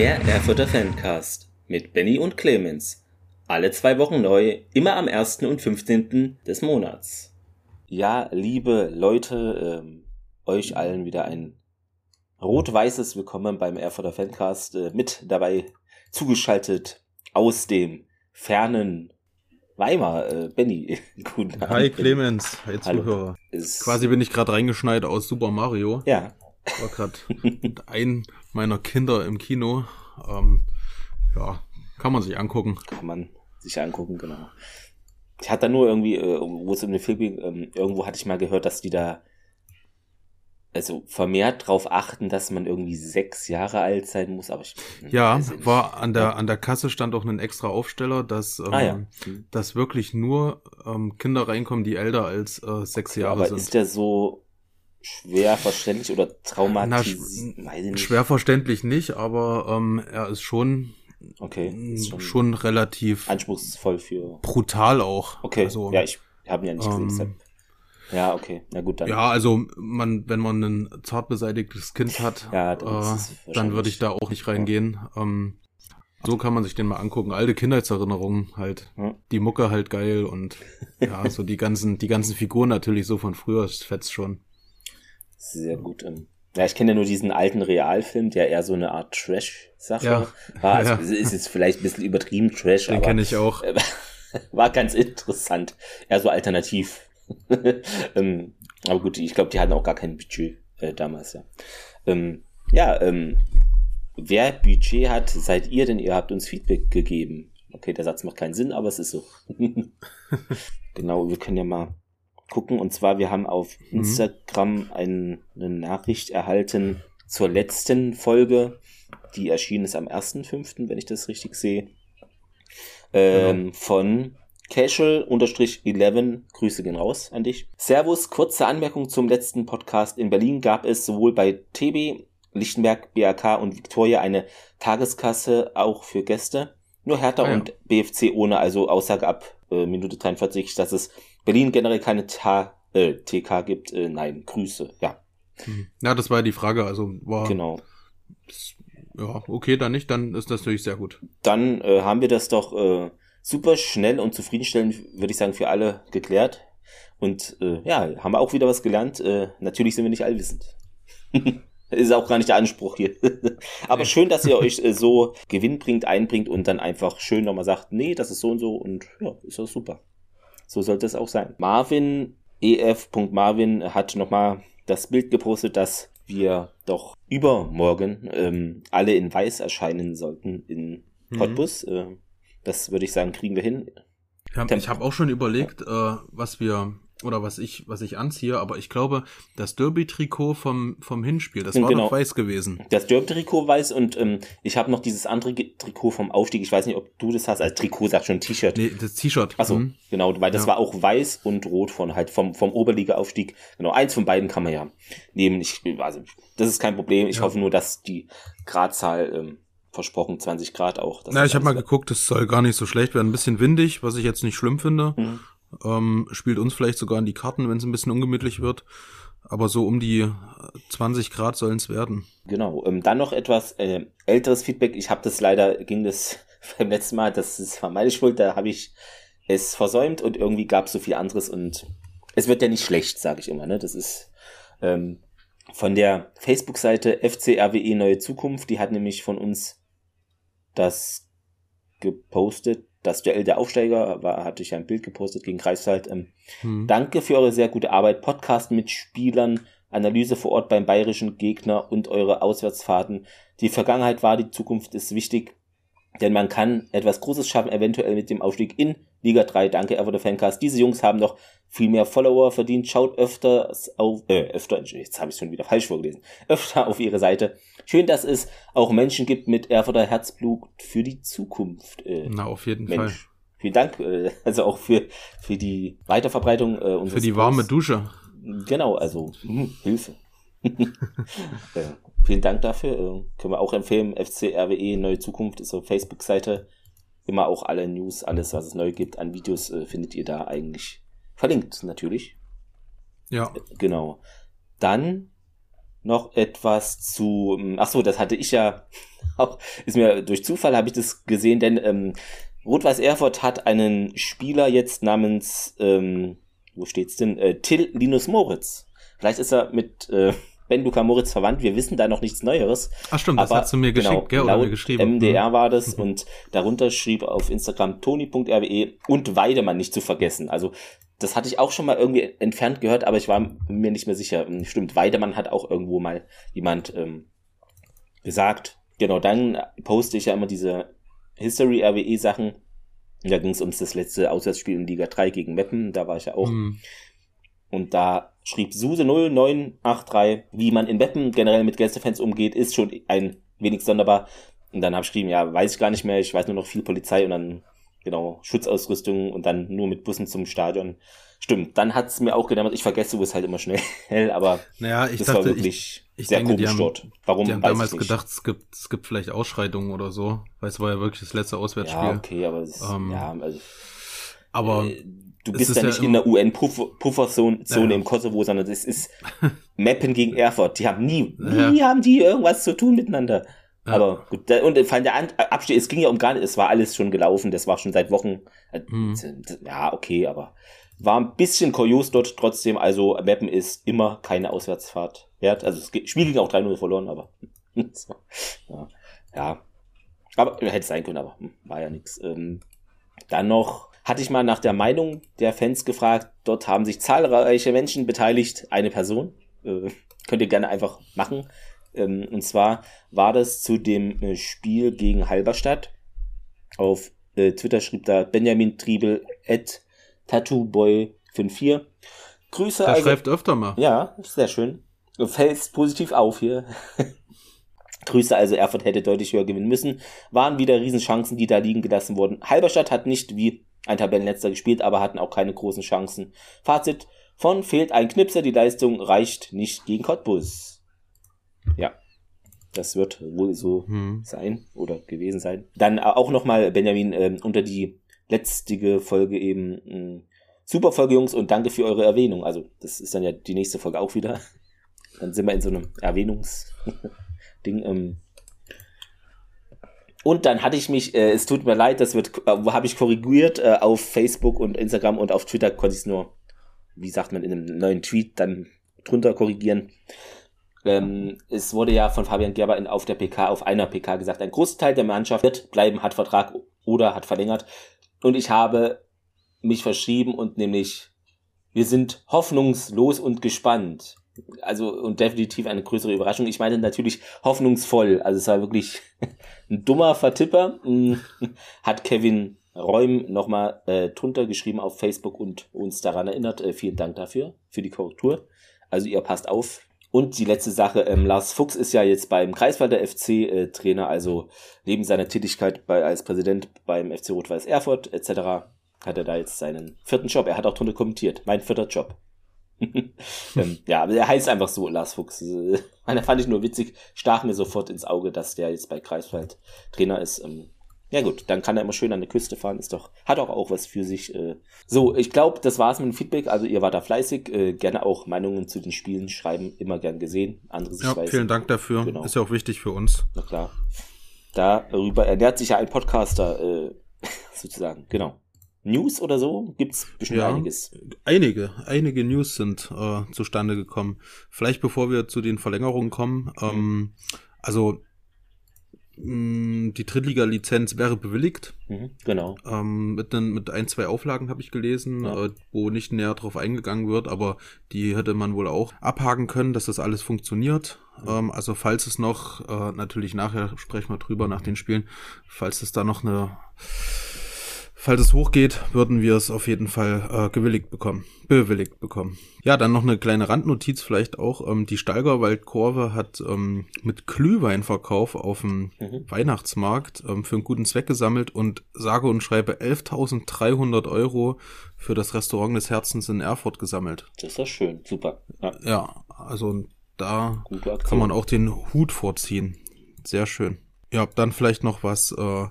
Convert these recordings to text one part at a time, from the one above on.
Der Erfurter Fancast mit Benny und Clemens. Alle zwei Wochen neu, immer am 1. und 15. des Monats. Ja, liebe Leute, ähm, euch allen wieder ein rot-weißes Willkommen beim Erfurter Fancast. Äh, mit dabei zugeschaltet aus dem fernen Weimar, äh, Benny. Guten Abend. Hi Clemens, hi Zuhörer. Quasi bin ich gerade reingeschneit aus Super Mario. Ja. War gerade ein meiner Kinder im Kino. Ähm, ja, kann man sich angucken. Kann man sich angucken, genau. Ich hatte da nur irgendwie, äh, wo es um den Film ging, ähm, irgendwo hatte ich mal gehört, dass die da also vermehrt darauf achten, dass man irgendwie sechs Jahre alt sein muss, aber ich ja war an der an der Kasse stand auch ein extra Aufsteller, dass ähm, ah, ja. Hm. dass wirklich nur ähm, Kinder reinkommen, die älter als äh, sechs Jahre aber sind. Aber ist der so schwer verständlich oder traumatisiert? Schwer verständlich nicht, aber ähm, er ist schon okay ist schon, schon, relativ anspruchsvoll für brutal auch. Okay, also, ja, ich habe ihn ja nicht gesehen. Ähm, ja, okay, na gut dann. Ja, also man, wenn man ein zart beseitigtes Kind hat, ja, dann, äh, dann würde ich da auch nicht reingehen. Ja. Ähm, so kann man sich den mal angucken. Alte Kindheitserinnerungen halt. Ja. Die Mucke halt geil und ja, so die ganzen, die ganzen Figuren natürlich so von früher, das fetzt schon. Sehr gut. Ähm, ja, ich kenne ja nur diesen alten Realfilm, der eher so eine Art Trash-Sache ja. war. Also ja. ist jetzt vielleicht ein bisschen übertrieben Trash, Den kenne ich auch. War ganz interessant. Eher so alternativ. ähm, aber gut, ich glaube, die hatten auch gar kein Budget äh, damals, ja. Ähm, ja, ähm, wer Budget hat, seid ihr denn? Ihr habt uns Feedback gegeben. Okay, der Satz macht keinen Sinn, aber es ist so. genau, wir können ja mal gucken. Und zwar, wir haben auf mhm. Instagram eine Nachricht erhalten zur letzten Folge. Die erschienen ist am 1.5., wenn ich das richtig sehe. Ähm, genau. Von Casual-11, Grüße gehen raus an dich. Servus, kurze Anmerkung zum letzten Podcast. In Berlin gab es sowohl bei TB, Lichtenberg, BAK und Victoria eine Tageskasse auch für Gäste. Nur Hertha ah, ja. und BFC ohne, also Aussage ab äh, Minute 43, dass es Berlin generell keine Ta äh, TK gibt. Äh, nein, Grüße, ja. Mhm. Ja, das war ja die Frage, also war. Genau. ja, okay, dann nicht, dann ist das natürlich sehr gut. Dann äh, haben wir das doch äh, super schnell und zufriedenstellend, würde ich sagen, für alle geklärt. Und äh, ja, haben wir auch wieder was gelernt. Äh, natürlich sind wir nicht allwissend. ist auch gar nicht der Anspruch hier. Aber schön, dass ihr euch äh, so gewinnbringt, einbringt und dann einfach schön nochmal sagt, nee, das ist so und so und ja, ist das super. So sollte es auch sein. Marvin, ef.marvin hat nochmal das Bild gepostet, dass wir doch übermorgen ähm, alle in weiß erscheinen sollten in mhm. Cottbus. Mhm. Äh, das würde ich sagen, kriegen wir hin. Ja, ich habe auch schon überlegt, äh, was wir oder was ich, was ich anziehe, aber ich glaube, das Derby-Trikot vom, vom Hinspiel, das war genau. noch weiß gewesen. Das Derby-Trikot weiß und ähm, ich habe noch dieses andere Trikot vom Aufstieg. Ich weiß nicht, ob du das hast. Als Trikot sagt schon T-Shirt. Nee, das T-Shirt. Achso, mhm. genau, weil das ja. war auch weiß und rot von halt vom, vom Oberliga-Aufstieg. Genau, eins von beiden kann man ja nehmen. Ich, also, das ist kein Problem. Ich ja. hoffe nur, dass die Gradzahl ähm, versprochen 20 Grad auch. Na, ich habe mal geguckt, es soll gar nicht so schlecht werden. Ein bisschen windig, was ich jetzt nicht schlimm finde. Mhm. Ähm, spielt uns vielleicht sogar in die Karten, wenn es ein bisschen ungemütlich wird. Aber so um die 20 Grad sollen es werden. Genau. Ähm, dann noch etwas äh, älteres Feedback. Ich habe das leider, ging das beim letzten Mal, das ist meine Schuld, da habe ich es versäumt und irgendwie gab es so viel anderes und es wird ja nicht schlecht, sage ich immer. Ne? Das ist ähm, von der Facebook-Seite FCRWE Neue Zukunft, die hat nämlich von uns das gepostet, das Duell der Aufsteiger, war, hatte ich ein Bild gepostet gegen Greifswald. Ähm, hm. Danke für eure sehr gute Arbeit, Podcast mit Spielern, Analyse vor Ort beim bayerischen Gegner und eure Auswärtsfahrten. Die Vergangenheit war, die Zukunft ist wichtig, denn man kann etwas Großes schaffen, eventuell mit dem Aufstieg in Liga 3. Danke, the Fancast. Diese Jungs haben noch viel mehr Follower verdient. Schaut öfter auf, äh, öfter, jetzt habe ich schon wieder falsch vorgelesen, öfter auf ihre Seite. Schön, dass es auch Menschen gibt mit Erfurter Herzblut für die Zukunft. Äh, Na, auf jeden Mensch. Fall. Vielen Dank, äh, also auch für, für die Weiterverbreitung äh, unseres Für die warme Dusche. Genau, also mh, hm, Hilfe. äh, vielen Dank dafür. Äh, können wir auch empfehlen. FC RWE Neue Zukunft ist auf Facebook-Seite. Immer auch alle News, alles, was es neu gibt an Videos, äh, findet ihr da eigentlich verlinkt, natürlich. Ja. Genau. Dann noch etwas zu, ähm, ach so, das hatte ich ja auch, ist mir durch Zufall habe ich das gesehen, denn ähm, Rot-Weiß Erfurt hat einen Spieler jetzt namens, ähm, wo steht's denn, äh, Till Linus Moritz. Vielleicht ist er mit äh, Ben Luca Moritz verwandt. Wir wissen da noch nichts Neueres. Ach stimmt, das hast du mir geschickt, genau, gell, oder mir geschrieben. MDR mhm. war das mhm. und darunter schrieb auf Instagram toni.rwe und Weidemann nicht zu vergessen. Also das hatte ich auch schon mal irgendwie entfernt gehört, aber ich war mir nicht mehr sicher. Stimmt, Weidemann hat auch irgendwo mal jemand ähm, gesagt. Genau, dann poste ich ja immer diese History RWE Sachen. Da ging es ums das letzte Auswärtsspiel in Liga 3 gegen Meppen. Da war ich ja auch. Mhm. Und da schrieb Suse 0983, wie man in Meppen generell mit Gästefans umgeht, ist schon ein wenig sonderbar. Und dann habe ich geschrieben, ja, weiß ich gar nicht mehr, ich weiß nur noch viel Polizei und dann genau, Schutzausrüstung und dann nur mit Bussen zum Stadion. Stimmt, dann hat es mir auch gedämmert, ich vergesse es halt immer schnell, aber naja, ich das dachte, war wirklich ich, ich sehr denke, komisch haben, dort. Warum? Die haben damals gedacht, es gibt, es gibt vielleicht Ausschreitungen oder so, weil es war ja wirklich das letzte Auswärtsspiel. Ja, okay, aber es, ähm, ja, also, aber äh, du bist ja nicht in der UN-Pufferzone ja. im Kosovo, sondern es ist Meppen gegen Erfurt. Die haben nie, nie ja. haben die irgendwas zu tun miteinander. Ja. Aber gut, und fand der Abstieg, es ging ja um gar nicht, es war alles schon gelaufen, das war schon seit Wochen. Äh, mhm. Ja, okay, aber war ein bisschen kurios dort trotzdem. Also Meppen ist immer keine Auswärtsfahrt wert. Also das Spiel ging auch 3-0 verloren, aber so, ja. ja. Aber hätte sein können, aber war ja nichts. Ähm, dann noch hatte ich mal nach der Meinung der Fans gefragt. Dort haben sich zahlreiche Menschen beteiligt. Eine Person. Äh, könnt ihr gerne einfach machen. Ähm, und zwar war das zu dem äh, Spiel gegen Halberstadt. Auf äh, Twitter schrieb da Benjamin Triebel at Tattooboy54. Grüße. Der schreibt öfter mal. Ja, sehr schön. Fällt positiv auf hier. Grüße also, Erfurt hätte deutlich höher gewinnen müssen. Waren wieder Riesenchancen, die da liegen gelassen wurden. Halberstadt hat nicht wie ein Tabellenletzter gespielt, aber hatten auch keine großen Chancen. Fazit von fehlt ein Knipser, die Leistung reicht nicht gegen Cottbus. Ja, das wird wohl so hm. sein oder gewesen sein. Dann auch nochmal, Benjamin, äh, unter die letztige Folge eben äh, super Folge, Jungs, und danke für eure Erwähnung. Also, das ist dann ja die nächste Folge auch wieder. Dann sind wir in so einem Erwähnungsding. Ähm, und dann hatte ich mich, äh, es tut mir leid, das wird, äh, habe ich korrigiert äh, auf Facebook und Instagram und auf Twitter konnte ich es nur, wie sagt man, in einem neuen Tweet dann drunter korrigieren. Ähm, es wurde ja von Fabian Gerber in, auf der PK, auf einer PK gesagt, ein Großteil der Mannschaft wird bleiben, hat Vertrag oder hat verlängert. Und ich habe mich verschrieben und nämlich, wir sind hoffnungslos und gespannt also und definitiv eine größere Überraschung. Ich meine natürlich hoffnungsvoll. Also es war wirklich ein dummer Vertipper. Hat Kevin Räum nochmal äh, drunter geschrieben auf Facebook und uns daran erinnert. Äh, vielen Dank dafür, für die Korrektur. Also ihr passt auf. Und die letzte Sache, ähm, Lars Fuchs ist ja jetzt beim Kreiswalder FC äh, Trainer, also neben seiner Tätigkeit bei, als Präsident beim FC Rot-Weiß Erfurt etc. hat er da jetzt seinen vierten Job. Er hat auch drunter kommentiert. Mein vierter Job. ähm, ja, aber er heißt einfach so, Lars Fuchs. Meiner fand ich nur witzig, stach mir sofort ins Auge, dass der jetzt bei Kreiswald Trainer ist. Ähm, ja gut, dann kann er immer schön an der Küste fahren, ist doch, hat auch auch was für sich. Äh. So, ich glaube, das war's mit dem Feedback. Also ihr wart da fleißig, äh, gerne auch Meinungen zu den Spielen schreiben, immer gern gesehen. Andere ja, vielen Dank dafür. Genau. Ist ja auch wichtig für uns. Na klar. Darüber ernährt sich ja ein Podcaster, äh, sozusagen, genau. News oder so gibt's bestimmt ja, einiges. Einige, einige News sind äh, zustande gekommen. Vielleicht bevor wir zu den Verlängerungen kommen. Ähm, also mh, mm, die Drittliga-Lizenz wäre bewilligt. Mhm, genau. Ähm, mit, den, mit ein, zwei Auflagen habe ich gelesen, ja. äh, wo nicht näher drauf eingegangen wird, aber die hätte man wohl auch abhaken können, dass das alles funktioniert. Mhm. Ähm, also falls es noch, äh, natürlich nachher sprechen wir drüber nach den Spielen, falls es da noch eine Falls es hochgeht, würden wir es auf jeden Fall äh, gewilligt bekommen, bewilligt bekommen. Ja, dann noch eine kleine Randnotiz vielleicht auch. Ähm, die Steigerwaldkurve hat ähm, mit Glühweinverkauf auf dem mhm. Weihnachtsmarkt ähm, für einen guten Zweck gesammelt und sage und schreibe 11.300 Euro für das Restaurant des Herzens in Erfurt gesammelt. Das ist ja schön, super. Ja, ja also da kann man auch den Hut vorziehen. Sehr schön. Ja, dann vielleicht noch was äh,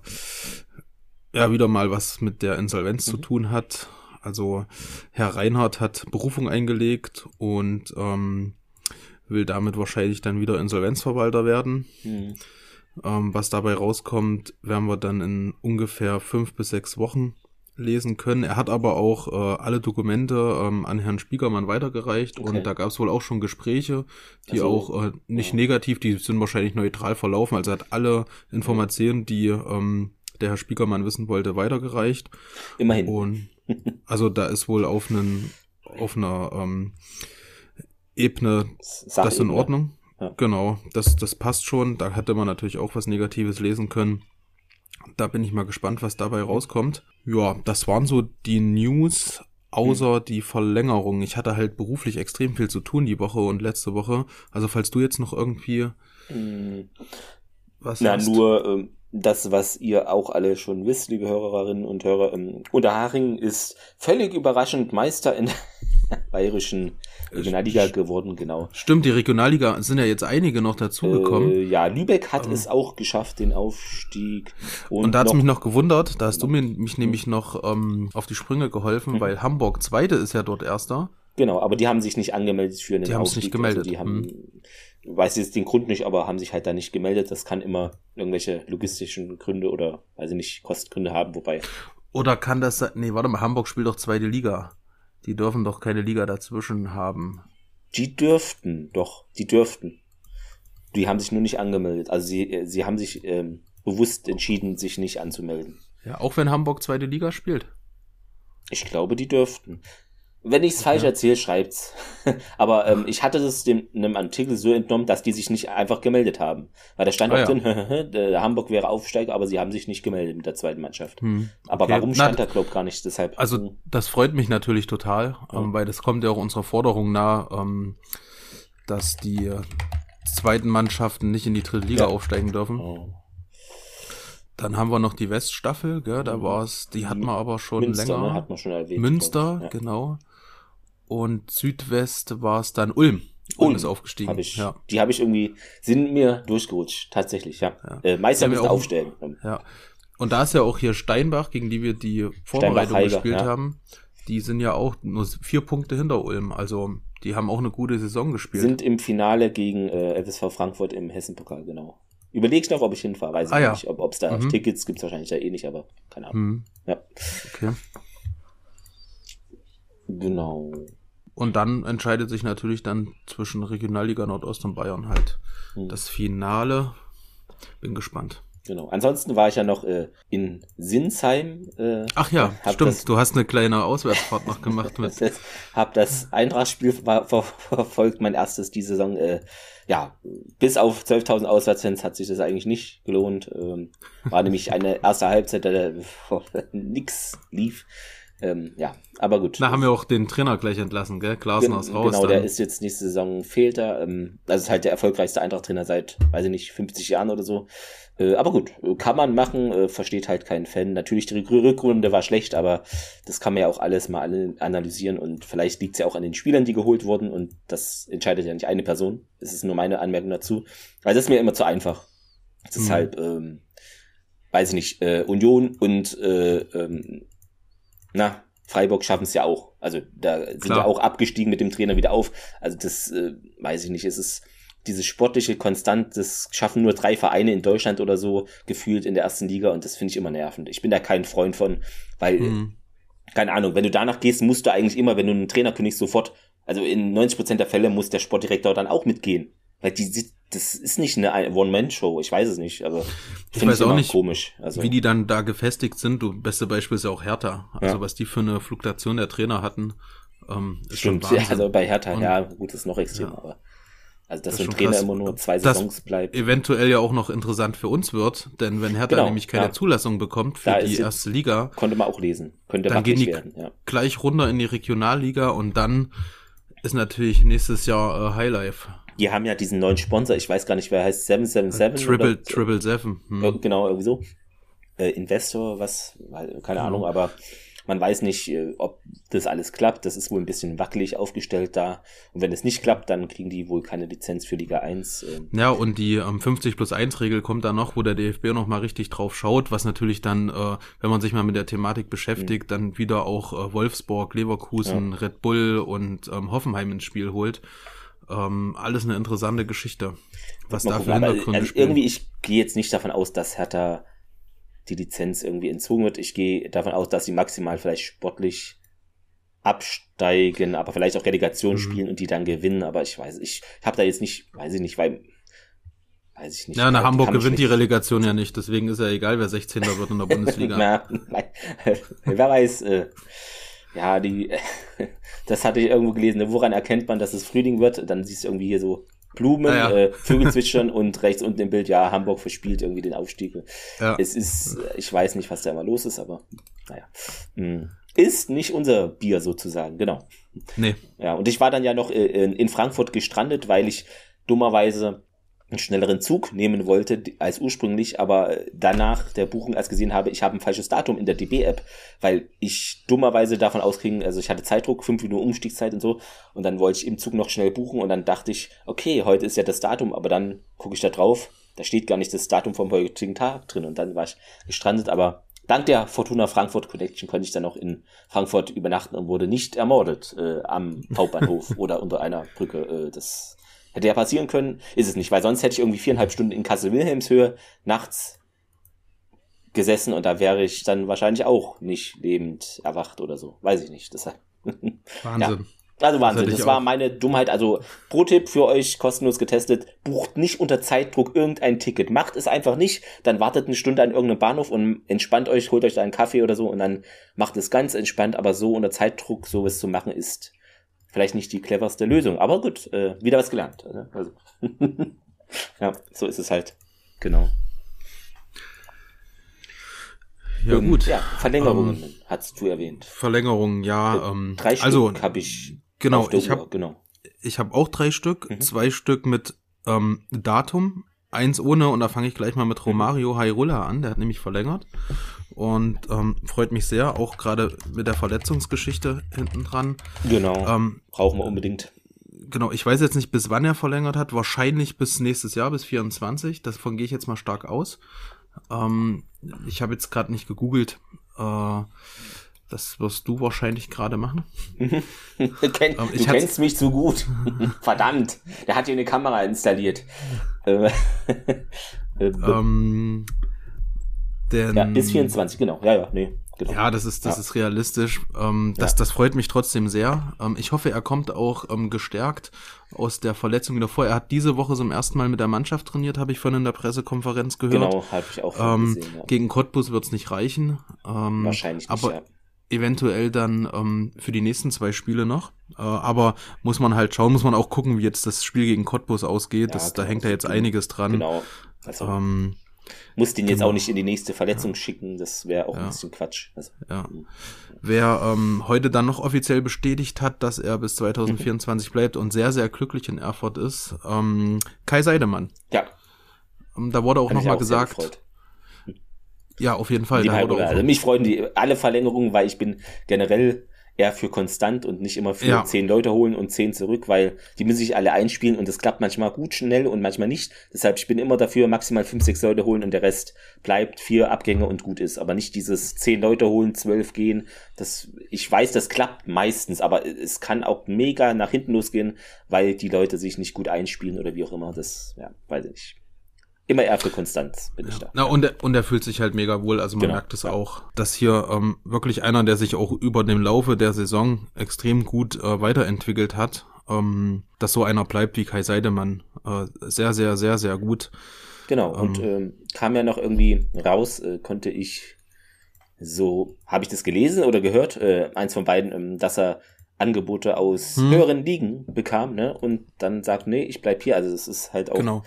ja wieder mal was mit der Insolvenz mhm. zu tun hat. Also Herr Reinhardt hat Berufung eingelegt und ähm, will damit wahrscheinlich dann wieder Insolvenzverwalter werden. Mhm. Ähm, was dabei rauskommt, werden wir dann in ungefähr fünf bis sechs Wochen lesen können. Er hat aber auch äh, alle Dokumente ähm, an Herrn Spiegermann weitergereicht okay. und da gab es wohl auch schon Gespräche, die also, auch äh, nicht ja. negativ, die sind wahrscheinlich neutral verlaufen. Also er hat alle Informationen, die ähm, der Herr Spiegermann wissen wollte, weitergereicht. Immerhin. Und also da ist wohl auf einen auf einer ähm, Ebene das in Ordnung. Ja. Genau, das, das passt schon. Da hätte man natürlich auch was Negatives lesen können. Da bin ich mal gespannt, was dabei rauskommt. Ja, das waren so die News, außer hm. die Verlängerung. Ich hatte halt beruflich extrem viel zu tun die Woche und letzte Woche. Also falls du jetzt noch irgendwie hm. was Na, hast. nur ähm, das, was ihr auch alle schon wisst, liebe Hörerinnen und Hörer. Ähm, Unterharing ist völlig überraschend Meister in der bayerischen Regionalliga geworden, genau. Stimmt, die Regionalliga sind ja jetzt einige noch dazugekommen. Äh, ja, Lübeck hat ähm. es auch geschafft, den Aufstieg. Und, und da hat es mich noch gewundert, da hast du mir, mich nämlich noch ähm, auf die Sprünge geholfen, mhm. weil Hamburg Zweite ist ja dort Erster. Genau, aber die haben sich nicht angemeldet für einen die Aufstieg. Die haben sich nicht gemeldet. Also die haben, hm. Weiß jetzt den Grund nicht, aber haben sich halt da nicht gemeldet. Das kann immer irgendwelche logistischen Gründe oder, weiß ich nicht, Kostgründe haben, wobei. Oder kann das, nee, warte mal, Hamburg spielt doch zweite Liga. Die dürfen doch keine Liga dazwischen haben. Die dürften, doch, die dürften. Die haben sich nur nicht angemeldet. Also sie, sie haben sich ähm, bewusst entschieden, sich nicht anzumelden. Ja, auch wenn Hamburg zweite Liga spielt. Ich glaube, die dürften. Wenn ich es falsch ja. erzähle, schreibt's. Aber ähm, ich hatte das dem einem Artikel so entnommen, dass die sich nicht einfach gemeldet haben. Weil da stand ah, auch drin, der Hamburg wäre Aufsteiger, aber sie haben sich nicht gemeldet mit der zweiten Mannschaft. Hm. Aber okay. warum stand Na, da, glaub gar nicht? Deshalb. Also hm. das freut mich natürlich total, ja. ähm, weil das kommt ja auch unserer Forderung nahe, ähm, dass die zweiten Mannschaften nicht in die dritte Liga ja. aufsteigen dürfen. Oh. Dann haben wir noch die Weststaffel, gell, da mhm. war es, die hatten wir aber schon Münster, länger. Ne, hat man schon erwähnt. Münster, ja. genau. Und Südwest war es dann Ulm. Ulm ist aufgestiegen. Hab ich, ja. Die habe ich irgendwie, sind mir durchgerutscht, tatsächlich, ja. ja. Äh, Meister müssen aufstellen. Ja. Und da ist ja auch hier Steinbach, gegen die wir die Vorbereitung gespielt ja. haben. Die sind ja auch nur vier Punkte hinter Ulm. Also die haben auch eine gute Saison gespielt. Sind im Finale gegen äh, FSV Frankfurt im Hessenpokal, genau. Überlegst noch, ob ich hinfahre. Weiß ich ah, nicht. Ob es da mhm. Tickets gibt, wahrscheinlich da eh nicht, aber keine Ahnung. Mhm. Ja. Okay. Genau. Und dann entscheidet sich natürlich dann zwischen Regionalliga Nordost und Bayern halt hm. das Finale. Bin gespannt. Genau. Ansonsten war ich ja noch äh, in Sinsheim. Äh, Ach ja, stimmt. Das, du hast eine kleine Auswärtsfahrt noch gemacht mit. das, hab das Eintrachtspiel ver ver verfolgt, mein erstes die Saison. Äh, ja, bis auf 12.000 Auswärtsfans hat sich das eigentlich nicht gelohnt. Ähm, war nämlich eine erste Halbzeit, da nix lief. Ähm, ja, aber gut. Da haben wir auch den Trainer gleich entlassen, gell? Klaasen aus raus. Genau, dann. der ist jetzt nächste Saison fehlt er. Ähm, das ist halt der erfolgreichste Eintracht-Trainer seit, weiß ich nicht, 50 Jahren oder so. Äh, aber gut, kann man machen, äh, versteht halt kein Fan. Natürlich, die Rückrunde war schlecht, aber das kann man ja auch alles mal analysieren und vielleicht liegt es ja auch an den Spielern, die geholt wurden und das entscheidet ja nicht eine Person. Das ist nur meine Anmerkung dazu. Weil das ist mir immer zu einfach. Deshalb, mhm. ähm, weiß ich nicht, äh, Union und äh, ähm, na, Freiburg schaffen es ja auch. Also da sind Klar. ja auch abgestiegen mit dem Trainer wieder auf. Also das äh, weiß ich nicht. Es ist diese sportliche Konstant, das schaffen nur drei Vereine in Deutschland oder so gefühlt in der ersten Liga und das finde ich immer nervend. Ich bin da kein Freund von, weil, mhm. keine Ahnung, wenn du danach gehst, musst du eigentlich immer, wenn du einen Trainer kündigst, sofort, also in 90 Prozent der Fälle muss der Sportdirektor dann auch mitgehen. Weil die, das ist nicht eine One-Man-Show, ich weiß es nicht, aber ich weiß auch nicht, komisch. Also, wie die dann da gefestigt sind. Du, beste Beispiel ist ja auch Hertha. Also ja. was die für eine Fluktuation der Trainer hatten, ähm, ist Stimmt, ja, also bei Hertha, Und, ja, gut, ist noch extrem, ja. aber also dass das ein Trainer krass. immer nur zwei Saisons das bleibt. Eventuell ja auch noch interessant für uns wird, denn wenn Hertha genau, nämlich keine ja. Zulassung bekommt für da die erste Liga, konnte man auch lesen, könnte dann gehen die werden, ja. gleich runter in die Regionalliga und dann ist natürlich nächstes Jahr äh, Highlife die haben ja diesen neuen Sponsor, ich weiß gar nicht, wer heißt 777 Triple, oder? Triple Seven. Hm. Genau, irgendwie so. Äh, Investor, was, keine hm. Ahnung, aber man weiß nicht, äh, ob das alles klappt. Das ist wohl ein bisschen wackelig aufgestellt da. Und wenn es nicht klappt, dann kriegen die wohl keine Lizenz für Liga 1. Ähm. Ja, und die ähm, 50 plus 1 Regel kommt da noch, wo der DFB noch mal richtig drauf schaut, was natürlich dann, äh, wenn man sich mal mit der Thematik beschäftigt, mhm. dann wieder auch äh, Wolfsburg, Leverkusen, ja. Red Bull und ähm, Hoffenheim ins Spiel holt. Ähm, alles eine interessante Geschichte. Was da für Hintergründe also Irgendwie, ich gehe jetzt nicht davon aus, dass Hertha die Lizenz irgendwie entzogen wird. Ich gehe davon aus, dass sie maximal vielleicht sportlich absteigen, aber vielleicht auch Relegation mhm. spielen und die dann gewinnen. Aber ich weiß, ich habe da jetzt nicht, weiß ich nicht, weil weiß ich nicht. Ja, nach Hamburg gewinnt die Relegation ja nicht, deswegen ist ja egal, wer 16. wird in der Bundesliga. Na, wer weiß, äh, ja, die, das hatte ich irgendwo gelesen, ne, woran erkennt man, dass es Frühling wird? Dann siehst du irgendwie hier so Blumen, ja, ja. Äh, Vögel zwitschern und rechts unten im Bild, ja, Hamburg verspielt irgendwie den Aufstieg. Ja. Es ist, ich weiß nicht, was da immer los ist, aber naja. Hm. Ist nicht unser Bier sozusagen, genau. Nee. Ja, und ich war dann ja noch äh, in Frankfurt gestrandet, weil ich dummerweise einen schnelleren Zug nehmen wollte als ursprünglich, aber danach der Buchung erst gesehen habe, ich habe ein falsches Datum in der DB-App, weil ich dummerweise davon ausging, also ich hatte Zeitdruck, fünf Minuten Umstiegszeit und so, und dann wollte ich im Zug noch schnell buchen und dann dachte ich, okay, heute ist ja das Datum, aber dann gucke ich da drauf, da steht gar nicht das Datum vom heutigen Tag drin und dann war ich gestrandet, aber dank der Fortuna Frankfurt Connection konnte ich dann auch in Frankfurt übernachten und wurde nicht ermordet äh, am Hauptbahnhof oder unter einer Brücke. Äh, das Hätte ja passieren können, ist es nicht, weil sonst hätte ich irgendwie viereinhalb Stunden in Kassel-Wilhelmshöhe nachts gesessen und da wäre ich dann wahrscheinlich auch nicht lebend erwacht oder so. Weiß ich nicht. Deshalb. Wahnsinn. Ja. Also Wahnsinn, das, das war meine Dummheit. Also Pro-Tipp für euch, kostenlos getestet, bucht nicht unter Zeitdruck irgendein Ticket. Macht es einfach nicht, dann wartet eine Stunde an irgendeinem Bahnhof und entspannt euch, holt euch da einen Kaffee oder so und dann macht es ganz entspannt, aber so unter Zeitdruck sowas zu machen ist vielleicht nicht die cleverste Lösung, aber gut, äh, wieder was gelernt. Ne? Also. ja, so ist es halt. Genau. Ja, Und, gut. Ja, Verlängerungen ähm, hast du erwähnt. Verlängerungen, ja. Ähm, drei Stück also, habe ich. Genau, ich habe genau. Ich habe auch drei Stück, mhm. zwei Stück mit ähm, Datum, eins ohne und da fange ich gleich mal mit Romario Hairulla an, der hat nämlich verlängert und ähm, freut mich sehr, auch gerade mit der Verletzungsgeschichte hinten dran. Genau. Ähm, Brauchen wir unbedingt. Genau, ich weiß jetzt nicht, bis wann er verlängert hat, wahrscheinlich bis nächstes Jahr, bis 24. Davon gehe ich jetzt mal stark aus. Ähm, ich habe jetzt gerade nicht gegoogelt. Äh, das wirst du wahrscheinlich gerade machen. du, kenn, ähm, du kennst mich zu gut. Verdammt, der hat hier eine Kamera installiert. Äh, ähm, denn, ja, bis 24, genau. Ja, ja, nee. Genau. Ja, das ist, das ja. ist realistisch. Ähm, das, ja. das freut mich trotzdem sehr. Ähm, ich hoffe, er kommt auch ähm, gestärkt aus der Verletzung wieder vor. Er hat diese Woche zum ersten Mal mit der Mannschaft trainiert, habe ich von in der Pressekonferenz gehört. Genau, habe ich auch ähm, gesehen. Ja. Gegen Cottbus wird's nicht reichen. Ähm, Wahrscheinlich nicht, aber ja. eventuell dann ähm, für die nächsten zwei Spiele noch. Äh, aber muss man halt schauen, muss man auch gucken, wie jetzt das Spiel gegen Cottbus ausgeht. das, da hängt ja jetzt einiges dran. Genau. Also. Ähm, muss den jetzt genau. auch nicht in die nächste Verletzung ja. schicken, das wäre auch ja. ein bisschen Quatsch. Also, ja. Hm. Wer ähm, heute dann noch offiziell bestätigt hat, dass er bis 2024 bleibt und sehr, sehr glücklich in Erfurt ist, ähm, Kai Seidemann. Ja. Ähm, da wurde auch nochmal gesagt. Ja, auf jeden Fall. Die also mich freuen die alle Verlängerungen, weil ich bin generell eher für konstant und nicht immer für ja. zehn Leute holen und zehn zurück, weil die müssen sich alle einspielen und das klappt manchmal gut schnell und manchmal nicht. Deshalb, ich bin immer dafür, maximal fünf, sechs Leute holen und der Rest bleibt vier Abgänge und gut ist. Aber nicht dieses zehn Leute holen, zwölf gehen. Das, ich weiß, das klappt meistens, aber es kann auch mega nach hinten losgehen, weil die Leute sich nicht gut einspielen oder wie auch immer. Das, ja, weiß ich nicht immer eher für Konstanz bin ja. ich da. Na, und, er, und er fühlt sich halt mega wohl. Also man genau. merkt es ja. auch, dass hier ähm, wirklich einer, der sich auch über dem Laufe der Saison extrem gut äh, weiterentwickelt hat, ähm, dass so einer bleibt wie Kai Seidemann. Äh, sehr, sehr, sehr, sehr gut. Genau, ähm, und ähm, kam ja noch irgendwie raus, äh, konnte ich so, habe ich das gelesen oder gehört, äh, eins von beiden, ähm, dass er Angebote aus hm. höheren Ligen bekam, ne? Und dann sagt, nee, ich bleib hier. Also das ist halt auch genau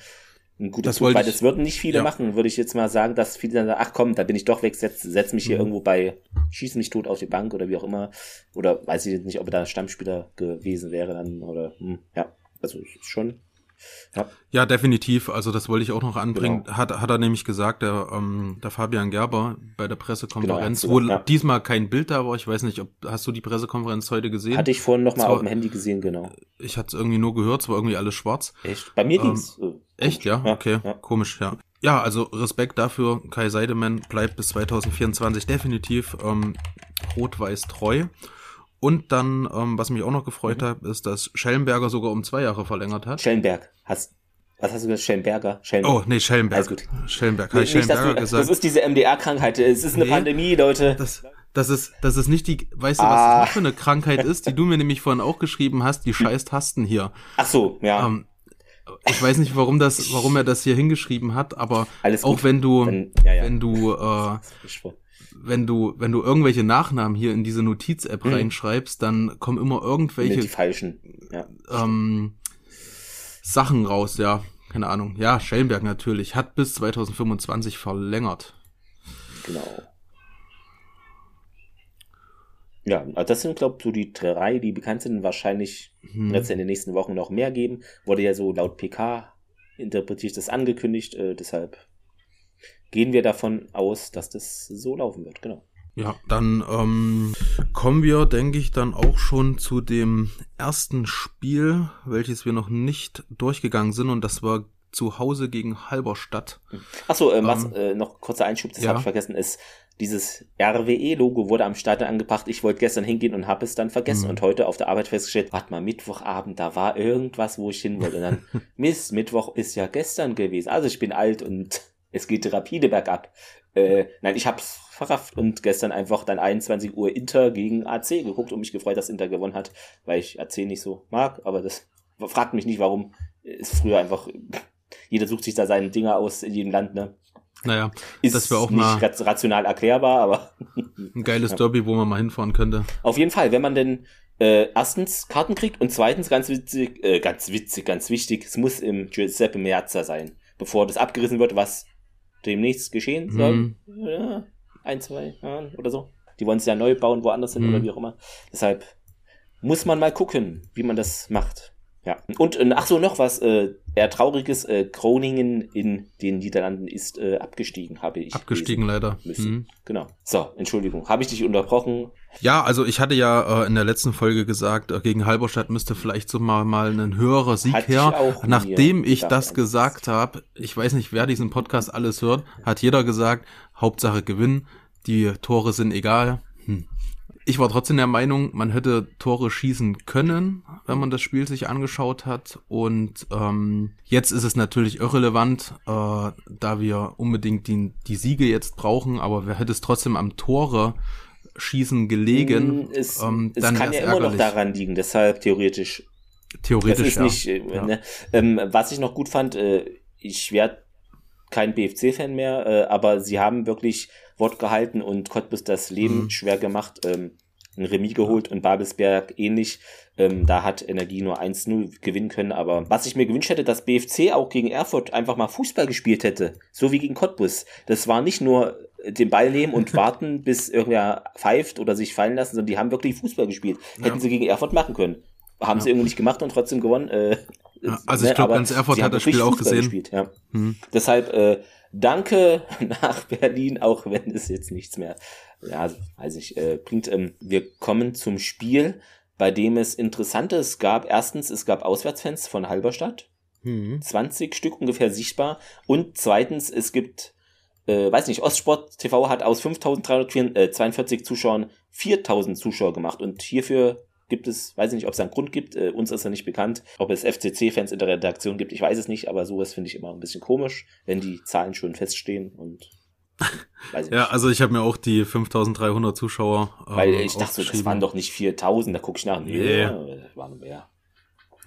ein das Zug, weil das würden nicht viele ja. machen, würde ich jetzt mal sagen, dass viele dann sagen, ach komm, da bin ich doch weg, setz, setz mich hier mhm. irgendwo bei, schieß mich tot auf die Bank oder wie auch immer. Oder weiß ich nicht, ob er da Stammspieler gewesen wäre dann oder hm, ja, also schon ja. ja, definitiv. Also das wollte ich auch noch anbringen. Genau. Hat, hat er nämlich gesagt, der, ähm, der Fabian Gerber bei der Pressekonferenz, genau, wo ja. diesmal kein Bild da war. Ich weiß nicht, ob hast du die Pressekonferenz heute gesehen? Hatte ich vorhin noch mal auf dem Handy gesehen, genau. Ich hatte es irgendwie nur gehört, es war irgendwie alles schwarz. Echt? Bei mir ähm, ging's. Äh, echt, ja? okay, ja. komisch, ja. Ja, also Respekt dafür. Kai Seidemann bleibt bis 2024 definitiv ähm, rot-weiß treu. Und dann, ähm, was mich auch noch gefreut mhm. hat, ist, dass Schellenberger sogar um zwei Jahre verlängert hat. Schellenberg. Hast, was hast du gesagt? Schellenberger? Schellenberg. Oh, nee, Schellenberg. Alles gut. Schellenberg. Nee, Schellenberger nicht, gesagt. Das ist diese MDR-Krankheit. Es ist eine nee, Pandemie, Leute. Das, das ist, das ist nicht die, weißt du, was ah. das für eine Krankheit ist, die du mir nämlich vorhin auch geschrieben hast, die scheiß Tasten hier. Ach so, ja. Ähm, ich weiß nicht, warum das, warum er das hier hingeschrieben hat, aber auch wenn du, wenn, ja, ja. wenn du, äh, wenn du, wenn du irgendwelche Nachnamen hier in diese Notiz-App mhm. reinschreibst, dann kommen immer irgendwelche die falschen ja, ähm, Sachen raus, ja. Keine Ahnung. Ja, Schellenberg natürlich. Hat bis 2025 verlängert. Genau. Ja, also das sind, glaube ich, so die drei, die bekannt sind. Wahrscheinlich hm. wird es in den nächsten Wochen noch mehr geben. Wurde ja so laut PK interpretiert das angekündigt. Äh, deshalb gehen wir davon aus, dass das so laufen wird, genau. Ja, dann ähm, kommen wir, denke ich, dann auch schon zu dem ersten Spiel, welches wir noch nicht durchgegangen sind und das war zu Hause gegen Halberstadt. Achso, äh, ähm, was, äh, noch kurzer Einschub, das ja. habe ich vergessen, ist, dieses RWE-Logo wurde am Start angebracht. Ich wollte gestern hingehen und habe es dann vergessen mhm. und heute auf der Arbeit festgestellt, warte mal, Mittwochabend, da war irgendwas, wo ich hin wollte. Und dann, Mist, Mittwoch ist ja gestern gewesen. Also ich bin alt und es geht rapide bergab. Äh, nein, ich hab's verrafft und gestern einfach dann 21 Uhr Inter gegen AC geguckt und mich gefreut, dass Inter gewonnen hat, weil ich AC nicht so mag, aber das fragt mich nicht, warum. Ist früher einfach, jeder sucht sich da seine Dinger aus in jedem Land, ne? Naja, ist das wäre auch nicht rational erklärbar, aber ein geiles. Derby, wo man mal hinfahren könnte. Auf jeden Fall, wenn man denn äh, erstens Karten kriegt und zweitens ganz witzig, äh, ganz witzig, ganz wichtig, es muss im Giuseppe Meazza sein, bevor das abgerissen wird, was demnächst geschehen soll. Mhm. Ja, ein, zwei Jahren oder so. Die wollen es ja neu bauen, woanders hin mhm. oder wie auch immer. Deshalb muss man mal gucken, wie man das macht. Ja. Und äh, ach so, noch was äh, eher trauriges, äh, Groningen in den Niederlanden ist äh, abgestiegen, habe ich. Abgestiegen leider. Müssen. Mhm. Genau. So, Entschuldigung, habe ich dich unterbrochen? Ja, also ich hatte ja äh, in der letzten Folge gesagt, äh, gegen Halberstadt müsste vielleicht so mal, mal ein höherer Sieg hat her. Nachdem ich das gesagt habe, ich weiß nicht, wer diesen Podcast alles hört, hat jeder gesagt, Hauptsache gewinnen, die Tore sind egal. Hm ich war trotzdem der Meinung, man hätte Tore schießen können, wenn man das Spiel sich angeschaut hat. Und ähm, jetzt ist es natürlich irrelevant, äh, da wir unbedingt die, die Siege jetzt brauchen, aber wer hätte es trotzdem am Tore schießen gelegen, hm, es, ähm, es kann ja immer ärgerlich. noch daran liegen, deshalb theoretisch. Theoretisch, ja. Nicht, äh, ja. Ne? Ähm, was ich noch gut fand, äh, ich werde kein BFC-Fan mehr, äh, aber sie haben wirklich Wort gehalten und Cottbus das Leben mhm. schwer gemacht. Ähm, ein Remis geholt und Babelsberg ähnlich. Ähm, da hat Energie nur 1-0 gewinnen können. Aber was ich mir gewünscht hätte, dass BFC auch gegen Erfurt einfach mal Fußball gespielt hätte. So wie gegen Cottbus. Das war nicht nur den Ball nehmen und warten, bis irgendwer pfeift oder sich fallen lassen, sondern die haben wirklich Fußball gespielt. Ja. Hätten sie gegen Erfurt machen können. Haben ja. sie irgendwie nicht gemacht und trotzdem gewonnen. Äh, ja, also ich ne, glaube, ganz Erfurt hat das Spiel auch Fußball gesehen. Gespielt, ja. Hm. Deshalb äh, danke nach Berlin, auch wenn es jetzt nichts mehr, ja, weiß ich, äh, bringt. Ähm, wir kommen zum Spiel, bei dem es Interessantes gab. Erstens, es gab Auswärtsfans von Halberstadt. Hm. 20 Stück ungefähr sichtbar. Und zweitens, es gibt, äh, weiß nicht, Ostsport TV hat aus 5342 Zuschauern 4000 Zuschauer gemacht. Und hierfür gibt es, weiß ich nicht, ob es einen Grund gibt, äh, uns ist er nicht bekannt, ob es FCC-Fans in der Redaktion gibt, ich weiß es nicht, aber sowas finde ich immer ein bisschen komisch, wenn die Zahlen schon feststehen und weiß ich ja, also ich habe mir auch die 5300 Zuschauer äh, Weil ich dachte, das waren doch nicht 4000, da gucke ich nach, nee, ja, waren mehr.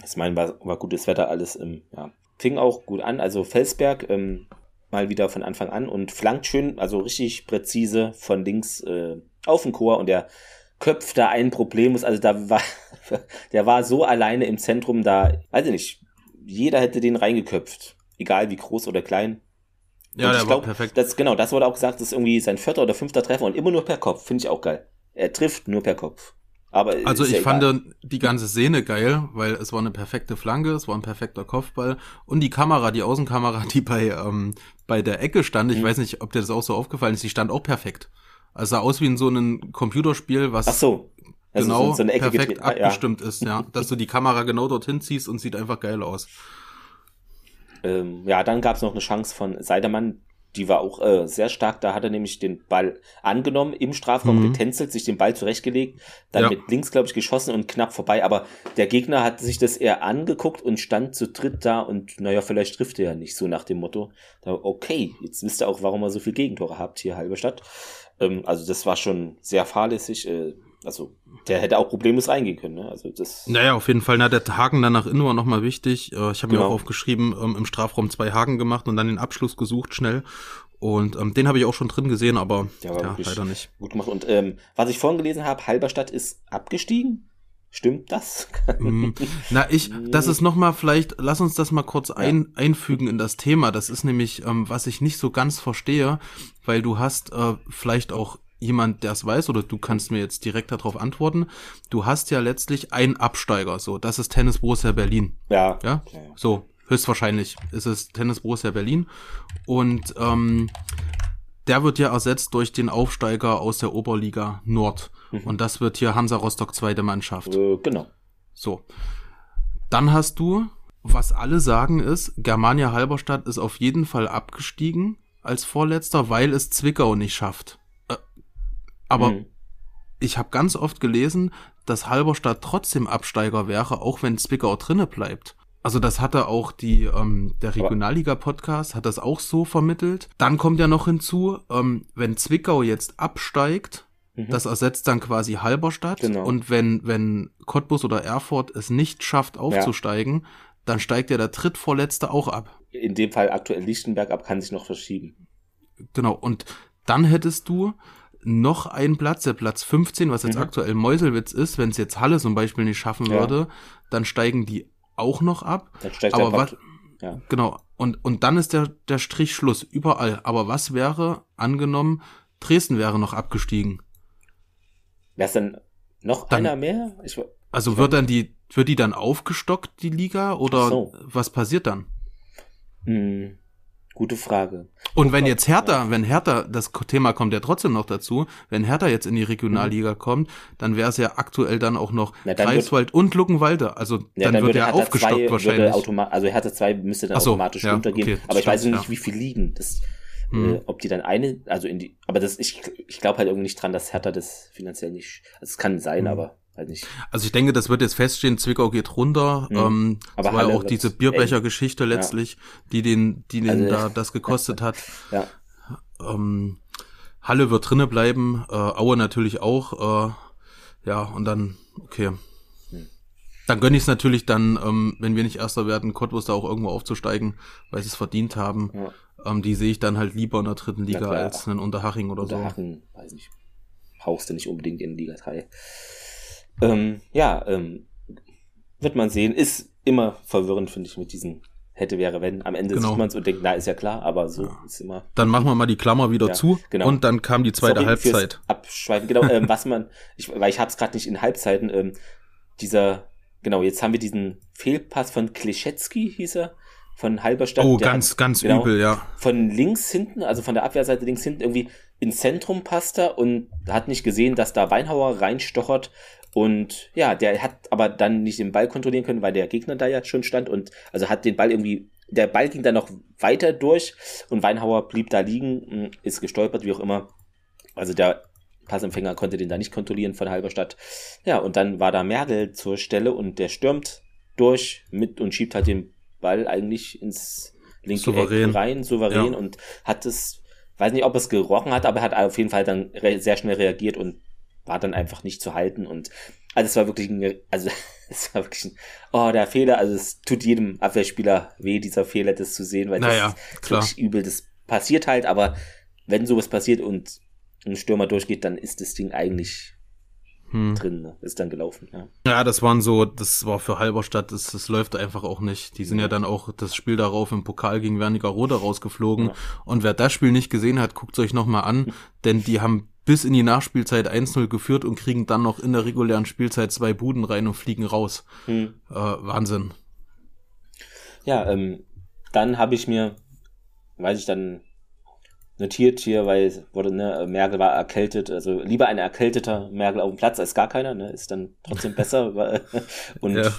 Ich meine, war, war gutes Wetter, alles im, ja. Fing auch gut an, also Felsberg, ähm, mal wieder von Anfang an und flankt schön, also richtig präzise von links äh, auf den Chor und der köpft da ein Problem Also da war, der war so alleine im Zentrum, da, weiß ich nicht, jeder hätte den reingeköpft. Egal wie groß oder klein. Ja, der glaub, war perfekt. Das, genau, das wurde auch gesagt, das ist irgendwie sein vierter oder fünfter Treffer und immer nur per Kopf. Finde ich auch geil. Er trifft nur per Kopf. Aber also ich ja fand die ganze Szene geil, weil es war eine perfekte Flanke, es war ein perfekter Kopfball und die Kamera, die Außenkamera, die bei ähm, bei der Ecke stand, ich mhm. weiß nicht, ob dir das auch so aufgefallen ist, die stand auch perfekt. Also sah aus wie in so einem Computerspiel, was Ach so. Also genau so perfekt ah, abgestimmt ja. ist, ja. Dass du die Kamera genau dorthin ziehst und sieht einfach geil aus. Ähm, ja, dann gab es noch eine Chance von Seidermann, die war auch äh, sehr stark. Da hat er nämlich den Ball angenommen im Strafraum, mhm. getänzelt, sich den Ball zurechtgelegt, dann ja. mit links, glaube ich, geschossen und knapp vorbei. Aber der Gegner hat sich das eher angeguckt und stand zu dritt da und naja, vielleicht trifft er ja nicht so nach dem Motto. Da, okay, jetzt wisst ihr auch, warum ihr so viel Gegentore habt hier, Halberstadt. Ähm, also das war schon sehr fahrlässig. Äh, also der hätte auch problemlos reingehen können. Ne? Also das. Naja, auf jeden Fall. Na, der Haken dann nach innen war nochmal wichtig. Äh, ich habe genau. mir auch aufgeschrieben, ähm, im Strafraum zwei Haken gemacht und dann den Abschluss gesucht schnell. Und ähm, den habe ich auch schon drin gesehen, aber ja, ja leider nicht. Gut gemacht. Und ähm, was ich vorhin gelesen habe, Halberstadt ist abgestiegen. Stimmt das? Mm, na, ich, das ist nochmal vielleicht, lass uns das mal kurz ein, ja. einfügen in das Thema. Das ist nämlich, ähm, was ich nicht so ganz verstehe, weil du hast äh, vielleicht auch jemand, der es weiß, oder du kannst mir jetzt direkt darauf antworten. Du hast ja letztlich einen Absteiger, so, das ist Tennis Borussia Berlin. Ja. Ja, so, höchstwahrscheinlich ist es Tennis Borussia Berlin. Und ähm, der wird ja ersetzt durch den Aufsteiger aus der Oberliga Nord. Mhm. Und das wird hier Hansa Rostock zweite Mannschaft. Äh, genau. So. Dann hast du, was alle sagen ist, Germania Halberstadt ist auf jeden Fall abgestiegen als Vorletzter, weil es Zwickau nicht schafft. Aber mhm. ich habe ganz oft gelesen, dass Halberstadt trotzdem Absteiger wäre, auch wenn Zwickau drinne bleibt. Also das hatte auch die ähm, der Regionalliga-Podcast hat das auch so vermittelt. Dann kommt ja noch hinzu, ähm, wenn Zwickau jetzt absteigt, mhm. das ersetzt dann quasi Halberstadt. Genau. Und wenn wenn Cottbus oder Erfurt es nicht schafft aufzusteigen, ja. dann steigt ja der drittvorletzte auch ab. In dem Fall aktuell Lichtenberg ab kann sich noch verschieben. Genau. Und dann hättest du noch ein Platz, der Platz 15, was jetzt mhm. aktuell Meuselwitz ist, wenn es jetzt Halle zum Beispiel nicht schaffen ja. würde, dann steigen die auch noch ab. Dann steigt Aber was, ja. genau, und, und dann ist der, der Strich Schluss überall. Aber was wäre, angenommen, Dresden wäre noch abgestiegen? Wäre es dann noch dann, einer mehr? Ich, also ich wird dann die, wird die dann aufgestockt, die Liga, oder so. was passiert dann? Hm. Gute Frage. Und wenn jetzt Hertha, wenn Hertha, das Thema kommt ja trotzdem noch dazu, wenn Hertha jetzt in die Regionalliga mhm. kommt, dann wäre es ja aktuell dann auch noch Na, Greifswald und Luckenwalde. Also ja, dann, dann, wird er aufgestockt zwei, wahrscheinlich. also Hertha 2 müsste dann so, automatisch ja, runtergehen. Okay, aber ich weiß nicht, ja. wie viel liegen. Das, mhm. äh, ob die dann eine, also in die, aber das, ich, ich glaube halt irgendwie nicht dran, dass Hertha das finanziell nicht, also es kann sein, mhm. aber Weiß nicht. Also ich denke, das wird jetzt feststehen, Zwickau geht runter. Mhm. Ähm, Aber war ja auch diese Bierbecher-Geschichte letztlich, ja. die den, die den also, da das gekostet hat. Ja. Ähm, Halle wird drinne bleiben, äh, Aue natürlich auch. Äh, ja, und dann, okay. Dann gönne ich es natürlich dann, ähm, wenn wir nicht Erster werden, Cottbus da auch irgendwo aufzusteigen, weil sie es verdient haben. Ja. Ähm, die sehe ich dann halt lieber in der dritten Liga als einen Unterhaching oder Unterhaching, so. weiß nicht. Haust du nicht unbedingt in Liga 3. Ähm, ja, ähm, wird man sehen. Ist immer verwirrend, finde ich, mit diesen hätte, wäre, wenn. Am Ende genau. sieht man es und denkt, na, ist ja klar, aber so ja. ist immer. Dann machen wir mal die Klammer wieder ja, zu genau. und dann kam die zweite Sorry Halbzeit. Abschweifen, genau, ähm, was man, ich, weil ich habe es gerade nicht in Halbzeiten, ähm, dieser, genau, jetzt haben wir diesen Fehlpass von Klischetski, hieß er, von Halberstadt. Oh, ganz, hat, ganz genau, übel, ja. Von links hinten, also von der Abwehrseite links hinten irgendwie ins Zentrum passt er und hat nicht gesehen, dass da Weinhauer reinstochert und ja, der hat aber dann nicht den Ball kontrollieren können, weil der Gegner da ja schon stand und also hat den Ball irgendwie, der Ball ging dann noch weiter durch und Weinhauer blieb da liegen, ist gestolpert, wie auch immer. Also der Passempfänger konnte den da nicht kontrollieren von Halberstadt. Ja, und dann war da Merkel zur Stelle und der stürmt durch mit und schiebt halt den Ball eigentlich ins linke souverän. Eck rein, souverän ja. und hat es, weiß nicht, ob es gerochen hat, aber er hat auf jeden Fall dann sehr schnell reagiert und war dann einfach nicht zu halten und also es war wirklich ein, also es war wirklich ein, oh, der Fehler, also es tut jedem Abwehrspieler weh, dieser Fehler, das zu sehen, weil naja, das ist wirklich übel, das passiert halt, aber wenn sowas passiert und ein Stürmer durchgeht, dann ist das Ding eigentlich hm. drin, ne? ist dann gelaufen, ja. Ja, das waren so, das war für Halberstadt, das, das läuft einfach auch nicht. Die sind ja dann auch das Spiel darauf im Pokal gegen Wernigerode rausgeflogen. Ja. Und wer das Spiel nicht gesehen hat, guckt euch nochmal an, denn die haben bis in die Nachspielzeit 1-0 geführt und kriegen dann noch in der regulären Spielzeit zwei Buden rein und fliegen raus. Hm. Äh, Wahnsinn. Ja, ähm, dann habe ich mir, weiß ich dann notiert hier, weil wurde, ne, Merkel war erkältet, also lieber ein erkälteter Merkel auf dem Platz als gar keiner, ne, ist dann trotzdem besser. und ja.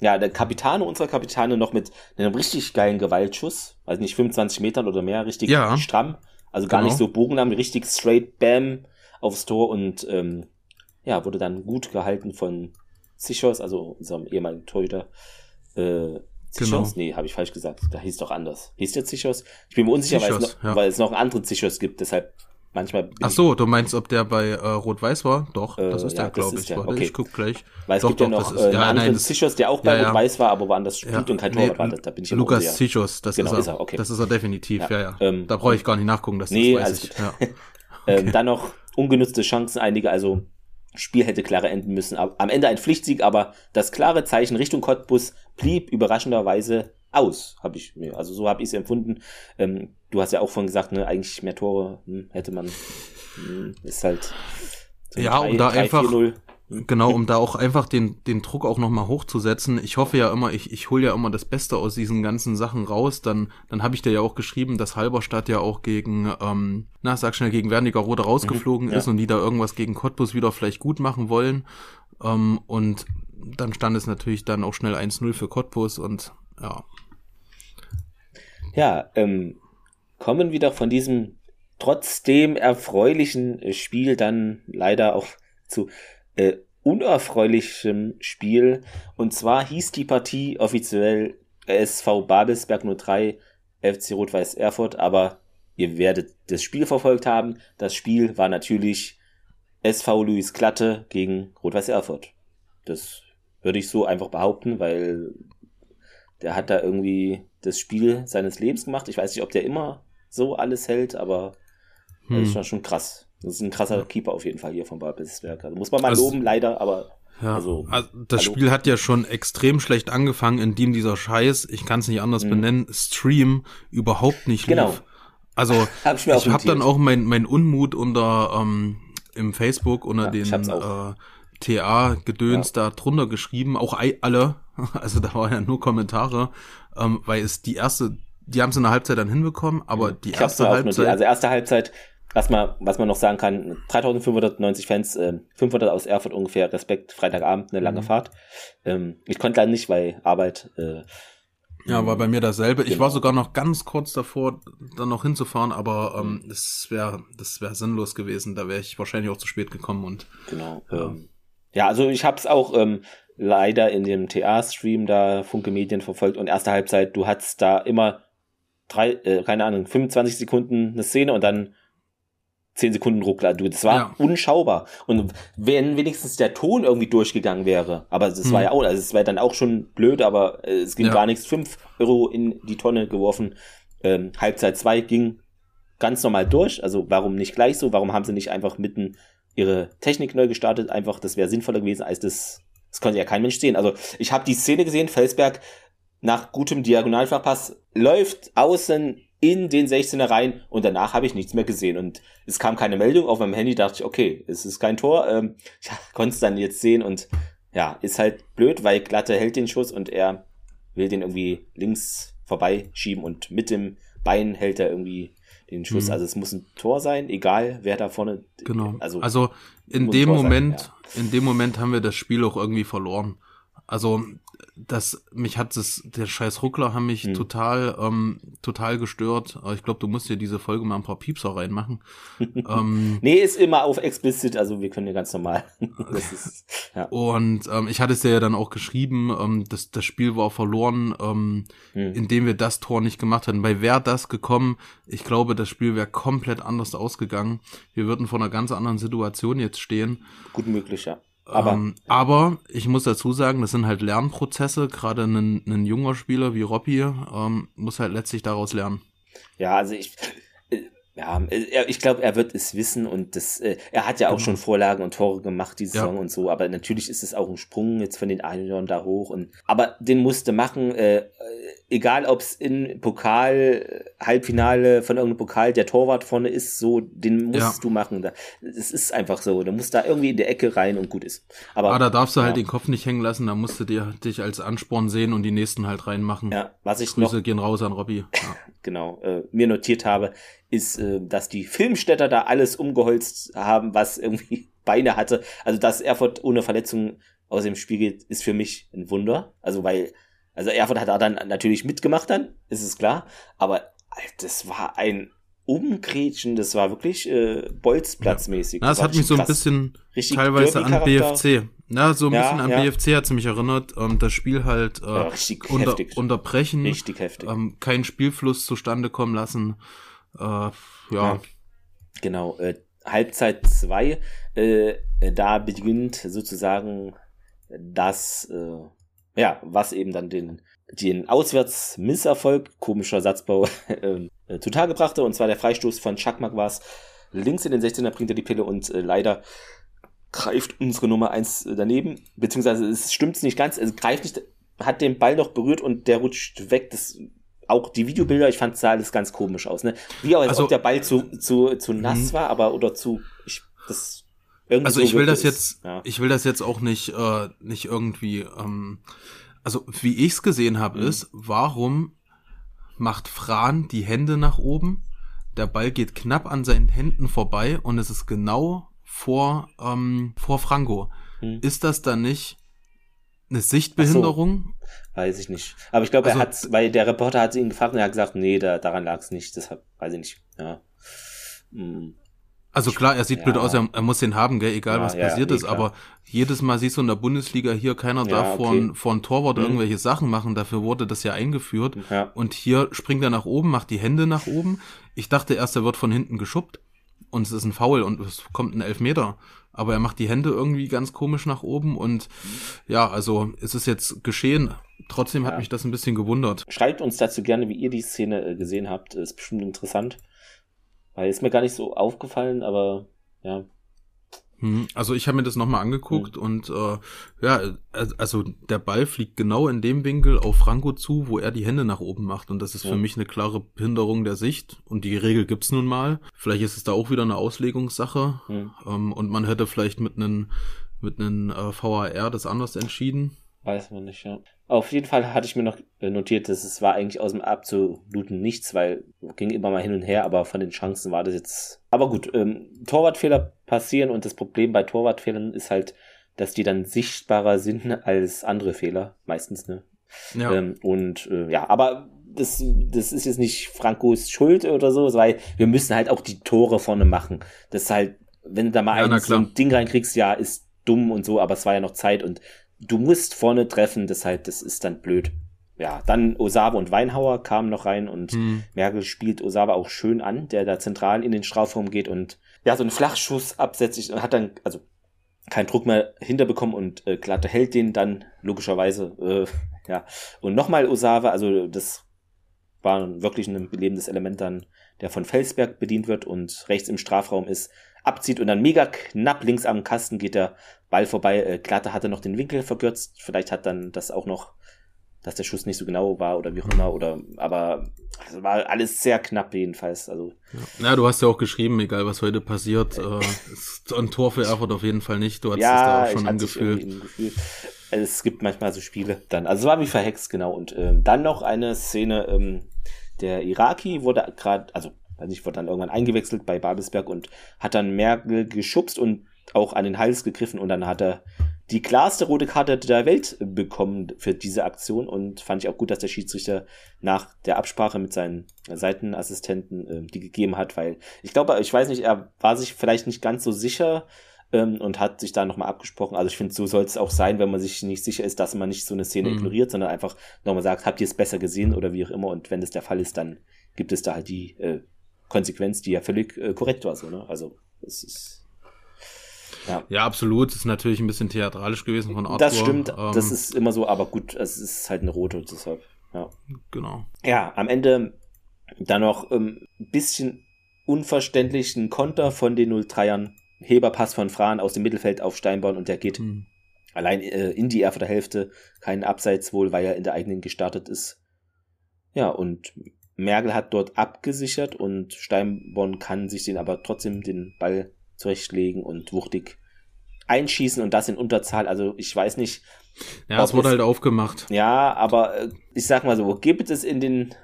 ja, der Kapitane, unserer Kapitane noch mit einem richtig geilen Gewaltschuss, also nicht 25 Metern oder mehr, richtig ja. stramm, also gar genau. nicht so bogenlam, richtig straight Bam aufs Tor und ähm, ja, wurde dann gut gehalten von Zichos, also unserem ehemaligen Torhüter. Äh, Zichos? Genau. Nee, habe ich falsch gesagt. Da hieß doch anders. Hieß der Zichos? Ich bin mir unsicher, Zichos, weil, es noch, ja. weil es noch andere Zichos gibt, deshalb manchmal. Ach so, du meinst, ob der bei äh, Rot-Weiß war? Doch, äh, das ist ja, der, glaube ich. Der. Okay. Ich guck gleich. Weil es doch, gibt doch, ja noch äh, einen ja, anderen Zichos, der auch bei ja, Rot-Weiß war, aber woanders spielt und kein Tor nee, Da bin ich Lukas Zichos, das genau, ist, er. Okay. Das ist er definitiv, ja, ja. Ähm, da brauche ich gar nicht nachgucken, das, nee, das weiß ich. Okay. ähm, dann noch ungenutzte Chancen, einige, also Spiel hätte klarer enden müssen. Am Ende ein Pflichtsieg, aber das klare Zeichen Richtung Cottbus blieb überraschenderweise aus, habe ich mir. Also so habe ich es empfunden. Ähm, du hast ja auch vorhin gesagt, ne, eigentlich mehr Tore hm, hätte man. Hm, ist halt. So ja, 3, und da 3, einfach. 4, Genau, um da auch einfach den, den Druck auch nochmal hochzusetzen. Ich hoffe ja immer, ich, ich hole ja immer das Beste aus diesen ganzen Sachen raus. Dann, dann habe ich dir ja auch geschrieben, dass Halberstadt ja auch gegen, ähm, na, sag schnell, gegen Wernigerode rausgeflogen mhm, ja. ist und die da irgendwas gegen Cottbus wieder vielleicht gut machen wollen. Ähm, und dann stand es natürlich dann auch schnell 1-0 für Cottbus und ja. Ja, ähm, kommen wir doch von diesem trotzdem erfreulichen Spiel dann leider auch zu äh, unerfreulichem Spiel. Und zwar hieß die Partie offiziell SV Babelsberg 03 FC Rot-Weiß Erfurt, aber ihr werdet das Spiel verfolgt haben. Das Spiel war natürlich SV Luis Klatte gegen Rot-Weiß Erfurt. Das würde ich so einfach behaupten, weil der hat da irgendwie das Spiel seines Lebens gemacht. Ich weiß nicht, ob der immer so alles hält, aber hm. das ist schon, schon krass. Das ist ein krasser ja. Keeper auf jeden Fall hier von Babelsberg. Also muss man mal also, loben, leider, aber. Ja, also, also das hallo. Spiel hat ja schon extrem schlecht angefangen, indem dieser Scheiß, ich kann es nicht anders mhm. benennen, Stream überhaupt nicht genau. lief. Also hab ich, ich habe dann auch mein, mein Unmut unter ähm, im Facebook unter ja, den äh, TA-Gedöns ja. da drunter geschrieben, auch alle, also da waren ja nur Kommentare, ähm, weil es die erste, die haben es in der Halbzeit dann hinbekommen, aber die ich erste Halbzeit. also erste Halbzeit was man, was man noch sagen kann, 3590 Fans, äh, 500 aus Erfurt ungefähr, Respekt, Freitagabend, eine lange mhm. Fahrt. Ähm, ich konnte leider nicht, weil Arbeit. Äh, ja, war bei mir dasselbe. Genau. Ich war sogar noch ganz kurz davor, dann noch hinzufahren, aber ähm, das wäre das wäre sinnlos gewesen. Da wäre ich wahrscheinlich auch zu spät gekommen und. Genau. Ja, ähm, ja also ich habe es auch ähm, leider in dem TA-Stream da Funke Medien verfolgt und erste Halbzeit, du hattest da immer drei, äh, keine Ahnung, 25 Sekunden eine Szene und dann 10 Sekunden Ruckler. Du, das war ja. unschaubar. Und wenn wenigstens der Ton irgendwie durchgegangen wäre, aber es hm. war ja auch, also es wäre dann auch schon blöd, aber äh, es ging ja. gar nichts. 5 Euro in die Tonne geworfen. Ähm, Halbzeit 2 ging ganz normal durch. Also warum nicht gleich so? Warum haben sie nicht einfach mitten ihre Technik neu gestartet? Einfach, das wäre sinnvoller gewesen als das. Das konnte ja kein Mensch sehen. Also ich habe die Szene gesehen, Felsberg nach gutem Diagonalflachpass läuft außen in den 16er rein und danach habe ich nichts mehr gesehen und es kam keine Meldung auf meinem Handy, dachte ich, okay, es ist kein Tor, ähm, ich konnte es dann jetzt sehen und ja, ist halt blöd, weil Glatte hält den Schuss und er will den irgendwie links vorbeischieben und mit dem Bein hält er irgendwie den Schuss. Mhm. Also es muss ein Tor sein, egal wer da vorne. Genau. Also, also in dem Moment, sein, ja. in dem Moment haben wir das Spiel auch irgendwie verloren. Also das mich hat es der scheiß Ruckler haben mich hm. total ähm, total gestört. Aber ich glaube, du musst dir diese Folge mal ein paar Piepser reinmachen. ähm, nee, ist immer auf explicit, also wir können ja ganz normal. das ist, ja. Und ähm, ich hatte es dir ja dann auch geschrieben, ähm, das, das Spiel war verloren, ähm, hm. indem wir das Tor nicht gemacht hatten. Bei wäre das gekommen, ich glaube, das Spiel wäre komplett anders ausgegangen. Wir würden vor einer ganz anderen Situation jetzt stehen. Gut möglich, ja. Aber, ähm, aber ich muss dazu sagen, das sind halt Lernprozesse. Gerade ein, ein junger Spieler wie Robby ähm, muss halt letztlich daraus lernen. Ja, also ich, ja, äh, ich glaube, er wird es wissen und das, äh, er hat ja auch genau. schon Vorlagen und Tore gemacht, die Saison ja. und so, aber natürlich ist es auch ein Sprung jetzt von den Einhörnern da hoch und, aber den musste machen, äh, egal ob es in Pokal, Halbfinale von irgendeinem Pokal der Torwart vorne ist, so, den musst ja. du machen. Es ist einfach so, du musst da irgendwie in der Ecke rein und gut ist. Aber ah, da darfst du halt ja. halt den Kopf nicht hängen lassen, da musst du dir, dich als Ansporn sehen und die nächsten halt reinmachen. Ja, was ich Grüße noch, gehen raus an Robby. Ja. genau, äh, mir notiert habe, ist, äh, dass die Filmstädter da alles umgeholzt haben, was irgendwie Beine hatte. Also dass Erfurt ohne Verletzung aus dem Spiel geht, ist für mich ein Wunder. Also weil, also Erfurt hat da dann natürlich mitgemacht dann, ist es klar. Aber das war ein Umgrätschen, das war wirklich äh, Bolzplatzmäßig. Ja. das, das hat mich so ein bisschen Richtig teilweise an BFC. Ja, so ein ja, bisschen an ja. BFC hat es mich erinnert. Ähm, das Spiel halt äh, unter, unterbrechen, richtig heftig. Ähm, keinen Spielfluss zustande kommen lassen. Äh, ja. Genau, äh, Halbzeit 2, äh, da beginnt sozusagen das, äh, ja, was eben dann den, den Auswärtsmisserfolg, komischer Satzbau, äh, zutage brachte, und zwar der Freistoß von Chakmak war es, links in den 16er bringt er die Pille und äh, leider greift unsere Nummer 1 daneben, beziehungsweise es stimmt nicht ganz, es greift nicht, hat den Ball noch berührt und der rutscht weg, das auch die Videobilder, ich fand, sah alles ganz komisch aus, ne? Wie auch, als also, ob der Ball zu, zu, zu nass mhm. war, aber oder zu, ich, das, irgendwie Also ich will das jetzt, ja. ich will das jetzt auch nicht, äh, nicht irgendwie, ähm, also wie ich es gesehen habe, mhm. ist, warum macht Fran die Hände nach oben? Der Ball geht knapp an seinen Händen vorbei und es ist genau vor, ähm, vor Franco. Mhm. Ist das dann nicht eine Sichtbehinderung? So, weiß ich nicht. Aber ich glaube, also, er hat, weil der Reporter hat ihn gefragt und er hat gesagt, nee, da, daran lag es nicht. Deshalb weiß ich nicht. Ja. Hm. Also klar, er sieht ja. blöd aus, er, er, muss den haben, gell, egal ja, was passiert ja, ist, klar. aber jedes Mal siehst du in der Bundesliga hier, keiner darf okay. von, von Torwart mhm. irgendwelche Sachen machen, dafür wurde das ja eingeführt. Und hier springt er nach oben, macht die Hände nach oben. Ich dachte erst, er wird von hinten geschubbt und es ist ein Foul und es kommt ein Elfmeter aber er macht die Hände irgendwie ganz komisch nach oben und ja, also es ist jetzt geschehen. Trotzdem hat ja. mich das ein bisschen gewundert. Schreibt uns dazu gerne, wie ihr die Szene äh, gesehen habt. Ist bestimmt interessant. Weil ist mir gar nicht so aufgefallen, aber ja, hm, also ich habe mir das nochmal angeguckt mhm. und äh, ja, also der Ball fliegt genau in dem Winkel auf Franco zu, wo er die Hände nach oben macht und das ist ja. für mich eine klare Behinderung der Sicht und die Regel gibt's nun mal. Vielleicht ist es da auch wieder eine Auslegungssache mhm. ähm, und man hätte vielleicht mit einem mit einem äh, VAR das anders entschieden. Weiß man nicht, ja. Auf jeden Fall hatte ich mir noch äh, notiert, dass es war eigentlich aus dem absoluten Nichts, weil ging immer mal hin und her, aber von den Chancen war das jetzt. Aber gut, ähm, Torwartfehler passieren und das Problem bei Torwartfehlern ist halt, dass die dann sichtbarer sind als andere Fehler, meistens, ne? Ja. Ähm, und äh, ja, aber das, das ist jetzt nicht Frankos Schuld oder so, weil wir müssen halt auch die Tore vorne machen. Das ist halt, wenn du da mal ja, ein, so ein Ding reinkriegst, ja, ist dumm und so, aber es war ja noch Zeit und du musst vorne treffen, das halt, das ist dann blöd. Ja, dann Osawa und Weinhauer kamen noch rein und hm. Merkel spielt Osawa auch schön an, der da zentral in den Strafraum geht und ja, so einen Flachschuss absetzt und hat dann, also keinen Druck mehr hinterbekommen und äh, Glatte hält den dann logischerweise, äh, ja. Und nochmal Osawa, also das war wirklich ein belebendes Element dann, der von Felsberg bedient wird und rechts im Strafraum ist, abzieht und dann mega knapp links am Kasten geht der Ball vorbei. Äh, Glatte hatte noch den Winkel verkürzt. Vielleicht hat dann das auch noch, dass der Schuss nicht so genau war oder wie auch immer. Oder aber also war alles sehr knapp jedenfalls. Also ja. ja, du hast ja auch geschrieben, egal was heute passiert, äh, ein Tor für Erfurt auf jeden Fall nicht. Du hattest ja, es da auch schon im Gefühl. im Gefühl. Es gibt manchmal so Spiele dann. Also es war wie verhext genau. Und äh, dann noch eine Szene. Ähm, der Iraki wurde gerade, also weiß nicht, wurde dann irgendwann eingewechselt bei Babelsberg und hat dann Merkel geschubst und auch an den Hals gegriffen und dann hat er die klarste rote Karte der Welt bekommen für diese Aktion und fand ich auch gut, dass der Schiedsrichter nach der Absprache mit seinen Seitenassistenten äh, die gegeben hat, weil ich glaube, ich weiß nicht, er war sich vielleicht nicht ganz so sicher ähm, und hat sich da nochmal abgesprochen. Also ich finde, so soll es auch sein, wenn man sich nicht sicher ist, dass man nicht so eine Szene mhm. ignoriert, sondern einfach nochmal sagt, habt ihr es besser gesehen oder wie auch immer und wenn das der Fall ist, dann gibt es da halt die äh, Konsequenz, die ja völlig äh, korrekt war. So, ne? Also es ist. Ja. ja, absolut. Das ist natürlich ein bisschen theatralisch gewesen von Arthur. Das stimmt, ähm, das ist immer so, aber gut, es ist halt eine rote, deshalb, ja. Genau. Ja, am Ende dann noch ein ähm, bisschen unverständlich ein Konter von den 03ern. Heberpass von Fran aus dem Mittelfeld auf Steinborn und der geht hm. allein äh, in die Erfurter Hälfte. Kein Abseits wohl, weil er in der eigenen gestartet ist. Ja, und Merkel hat dort abgesichert und Steinborn kann sich den aber trotzdem den Ball zurechtlegen und wuchtig einschießen und das in Unterzahl. Also ich weiß nicht. Ja, es wurde halt aufgemacht. Ja, aber äh, ich sag mal so, gibt es in den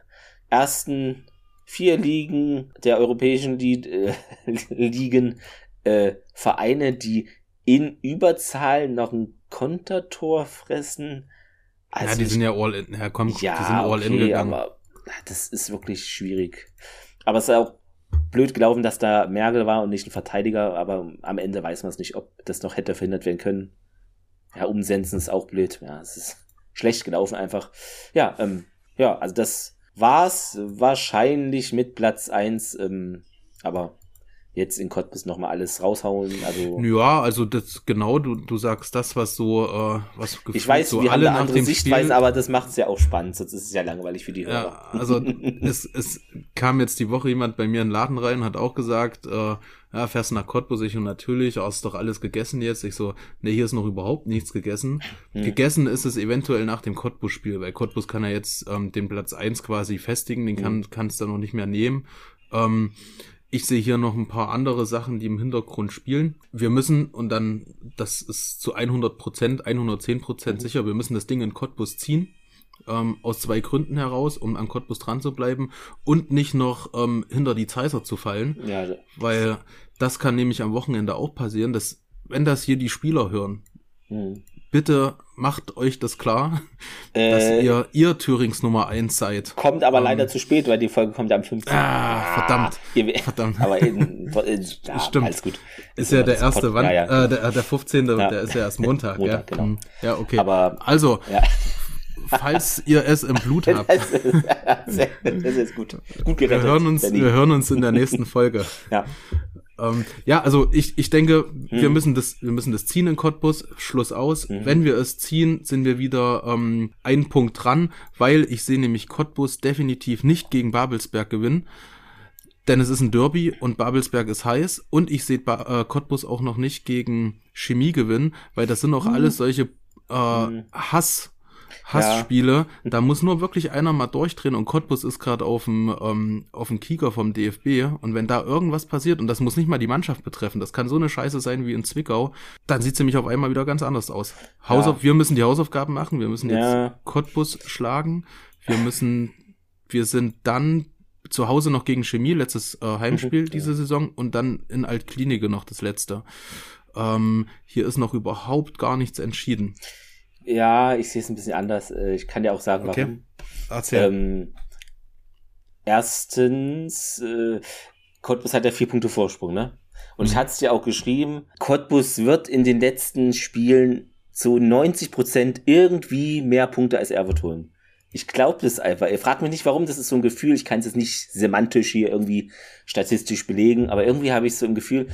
ersten vier Ligen der europäischen Ligen äh, Vereine, die in Überzahl noch ein Kontertor fressen. Also ja, die sind ja all in. Ja, komm, ja, die sind all okay, in gegangen. Aber das ist wirklich schwierig. Aber es ist auch blöd gelaufen, dass da Merkel war und nicht ein Verteidiger, aber am Ende weiß man es nicht, ob das noch hätte verhindert werden können. Ja, umsetzen ist auch blöd. Ja, es ist schlecht gelaufen einfach. Ja, ähm, ja, also das war's wahrscheinlich mit Platz eins, ähm, aber jetzt in Cottbus nochmal alles raushauen. Also ja, also das genau, du, du sagst das, was so, äh, was Ich weiß, so wir alle haben eine andere Sichtweise, aber das macht es ja auch spannend, sonst ist es ja langweilig für die Hörer. Ja, also es, es kam jetzt die Woche jemand bei mir in den Laden rein, hat auch gesagt, äh, ja, fährst nach Cottbus, ich und natürlich, hast doch alles gegessen jetzt. Ich so, nee, hier ist noch überhaupt nichts gegessen. Hm. Gegessen ist es eventuell nach dem Cottbus-Spiel, weil Cottbus kann ja jetzt ähm, den Platz eins quasi festigen, den kann, hm. kannst du noch nicht mehr nehmen. Ähm, ich sehe hier noch ein paar andere Sachen, die im Hintergrund spielen. Wir müssen, und dann, das ist zu 100 Prozent, 110 Prozent mhm. sicher, wir müssen das Ding in Cottbus ziehen. Ähm, aus zwei Gründen heraus, um an Cottbus dran zu bleiben und nicht noch ähm, hinter die Zeiser zu fallen. Ja, weil das kann nämlich am Wochenende auch passieren, dass, wenn das hier die Spieler hören, mhm bitte macht euch das klar, äh, dass ihr, ihr Thürings Nummer eins seid. Kommt aber ähm, leider zu spät, weil die Folge kommt am 15. Ah, verdammt. Ah, verdammt. Aber in, in, ja, Stimmt. alles gut. Ist, ja der erste, wann, ja, ja. Äh, der, der 15. Ja. Der ist ja erst Montag. Montag ja, genau. Hm. ja okay. Aber, also, falls ihr es im Blut habt. das, ist, das ist gut. Gut gerettet. Wir hören uns, wir hören uns in der nächsten Folge. Ja. Ähm, ja, also ich, ich denke, hm. wir müssen das, wir müssen das ziehen in Cottbus, Schluss aus. Mhm. Wenn wir es ziehen, sind wir wieder ähm, einen Punkt dran, weil ich sehe nämlich Cottbus definitiv nicht gegen Babelsberg gewinnen. Denn es ist ein Derby und Babelsberg ist heiß. Und ich sehe ba äh, Cottbus auch noch nicht gegen Chemie gewinnen, weil das sind auch mhm. alles solche äh, mhm. Hass- Hassspiele. Ja. Da muss nur wirklich einer mal durchdrehen und Cottbus ist gerade auf dem ähm, auf dem Kieker vom DFB und wenn da irgendwas passiert und das muss nicht mal die Mannschaft betreffen, das kann so eine Scheiße sein wie in Zwickau, dann sieht sie mich auf einmal wieder ganz anders aus. Hausauf ja. wir müssen die Hausaufgaben machen, wir müssen ja. jetzt Cottbus schlagen, wir müssen wir sind dann zu Hause noch gegen Chemie, letztes äh, Heimspiel mhm. diese Saison und dann in Altklinike noch das letzte. Ähm, hier ist noch überhaupt gar nichts entschieden. Ja, ich sehe es ein bisschen anders. Äh, ich kann dir auch sagen, okay. warum. Erzähl. Ähm, erstens, äh, Cottbus hat ja vier Punkte Vorsprung, ne? Und mhm. ich hatte es dir auch geschrieben, Cottbus wird in den letzten Spielen zu 90 Prozent irgendwie mehr Punkte als Erfurt holen. Ich glaube das einfach. Ihr fragt mich nicht, warum, das ist so ein Gefühl. Ich kann es jetzt nicht semantisch hier irgendwie statistisch belegen, aber irgendwie habe ich so ein Gefühl,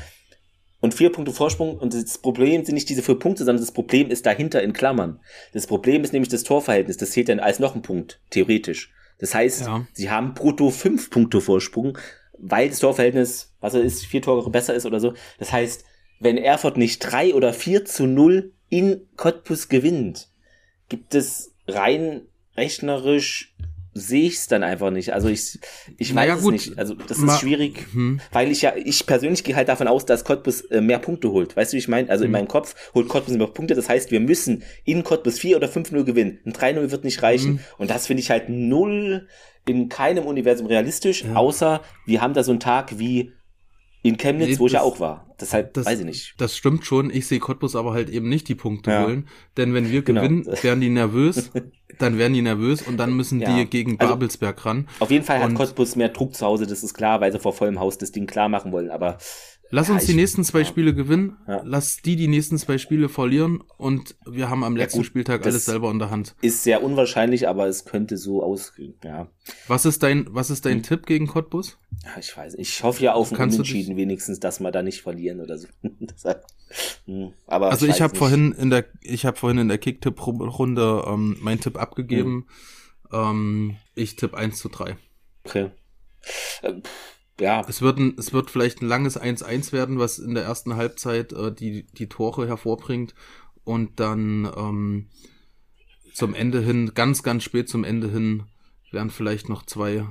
und vier Punkte Vorsprung. Und das Problem sind nicht diese vier Punkte, sondern das Problem ist dahinter in Klammern. Das Problem ist nämlich das Torverhältnis. Das zählt dann als noch ein Punkt, theoretisch. Das heißt, ja. sie haben brutto fünf Punkte Vorsprung, weil das Torverhältnis, was er ist, vier Tore besser ist oder so. Das heißt, wenn Erfurt nicht drei oder vier zu null in Cottbus gewinnt, gibt es rein rechnerisch sehe ich es dann einfach nicht. Also ich, ich weiß naja, es nicht. Also das ist schwierig, hm. weil ich ja, ich persönlich gehe halt davon aus, dass Cottbus äh, mehr Punkte holt. Weißt du, wie ich meine? Also hm. in meinem Kopf holt Cottbus mehr Punkte. Das heißt, wir müssen in Cottbus 4 oder 5-0 gewinnen. Ein 3-0 wird nicht reichen. Hm. Und das finde ich halt null in keinem Universum realistisch, ja. außer wir haben da so einen Tag wie in Chemnitz, nee, wo ich ja auch war. Deshalb das, weiß ich nicht. Das stimmt schon. Ich sehe Cottbus aber halt eben nicht die Punkte ja. holen. Denn wenn wir genau. gewinnen, werden die nervös. dann werden die nervös und dann müssen ja. die gegen also, Babelsberg ran. Auf jeden Fall hat Cottbus mehr Druck zu Hause, das ist klar, weil sie vor vollem Haus das Ding klar machen wollen. Aber Lass uns ja, die nächsten zwei ja. Spiele gewinnen. Ja. Lass die die nächsten zwei Spiele verlieren und wir haben am letzten gut, Spieltag alles selber in der Hand. Ist sehr unwahrscheinlich, aber es könnte so ausgehen. Ja. Was ist dein Was ist dein hm. Tipp gegen Cottbus? Ja, ich weiß. Ich hoffe ja auf ein Unentschieden wenigstens, dass wir da nicht verlieren oder so. hm. aber also ich, ich habe vorhin in der ich habe vorhin in der Kicktipp-Runde ähm, meinen Tipp abgegeben. Hm. Ähm, ich tipp 1 zu 3. Okay. Äh, ja. Es wird, ein, es wird vielleicht ein langes 1-1 werden, was in der ersten Halbzeit äh, die, die Tore hervorbringt. Und dann ähm, zum Ende hin, ganz, ganz spät zum Ende hin, werden vielleicht noch zwei,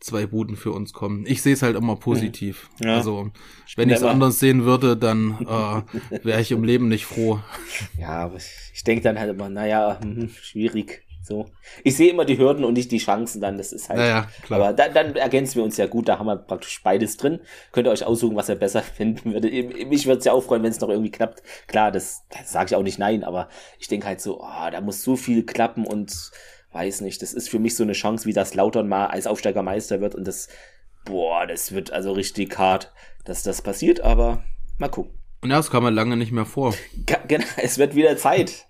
zwei Buden für uns kommen. Ich sehe es halt immer positiv. Ja. Also, wenn ich es anders sehen würde, dann äh, wäre ich im Leben nicht froh. Ja, aber ich denke dann halt immer, naja, hm, schwierig. So. Ich sehe immer die Hürden und nicht die Chancen dann, das ist halt. Naja, klar. Aber da, dann ergänzen wir uns ja gut, da haben wir praktisch beides drin. Könnt ihr euch aussuchen, was ihr besser finden würdet. Mich würde es ja auch freuen, wenn es noch irgendwie klappt. Klar, das, das sage ich auch nicht nein, aber ich denke halt so, oh, da muss so viel klappen und weiß nicht, das ist für mich so eine Chance, wie das Lautern mal als Aufsteigermeister wird und das, boah, das wird also richtig hart, dass das passiert, aber mal gucken. Und ja, das kam mir lange nicht mehr vor. Genau, es wird wieder Zeit.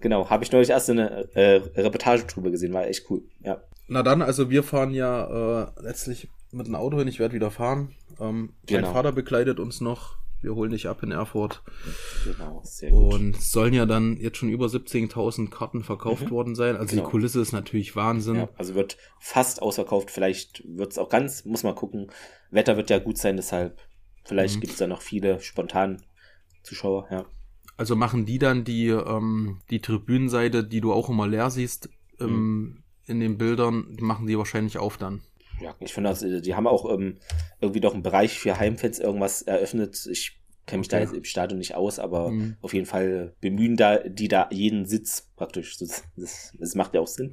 Genau, habe ich neulich erst eine äh, Reportage drüber gesehen, war echt cool. Ja. Na dann, also wir fahren ja äh, letztlich mit dem Auto hin, ich werde wieder fahren. Ähm, genau. Mein Vater begleitet uns noch. Wir holen dich ab in Erfurt. Genau, sehr gut. Und sollen ja dann jetzt schon über 17.000 Karten verkauft mhm. worden sein. Also genau. die Kulisse ist natürlich Wahnsinn. Ja, also wird fast ausverkauft. Vielleicht wird es auch ganz, muss man gucken. Wetter wird ja gut sein, deshalb vielleicht mhm. gibt es da noch viele spontan Zuschauer, ja. Also machen die dann die, ähm, die Tribünenseite, die du auch immer leer siehst, ähm, mhm. in den Bildern, machen die wahrscheinlich auf dann. Ja, ich finde, also, die haben auch ähm, irgendwie doch einen Bereich für Heimfans irgendwas eröffnet. Ich kenne mich okay. da jetzt im Stadion nicht aus, aber mhm. auf jeden Fall bemühen da die da jeden Sitz praktisch. Das, das, das macht ja auch Sinn.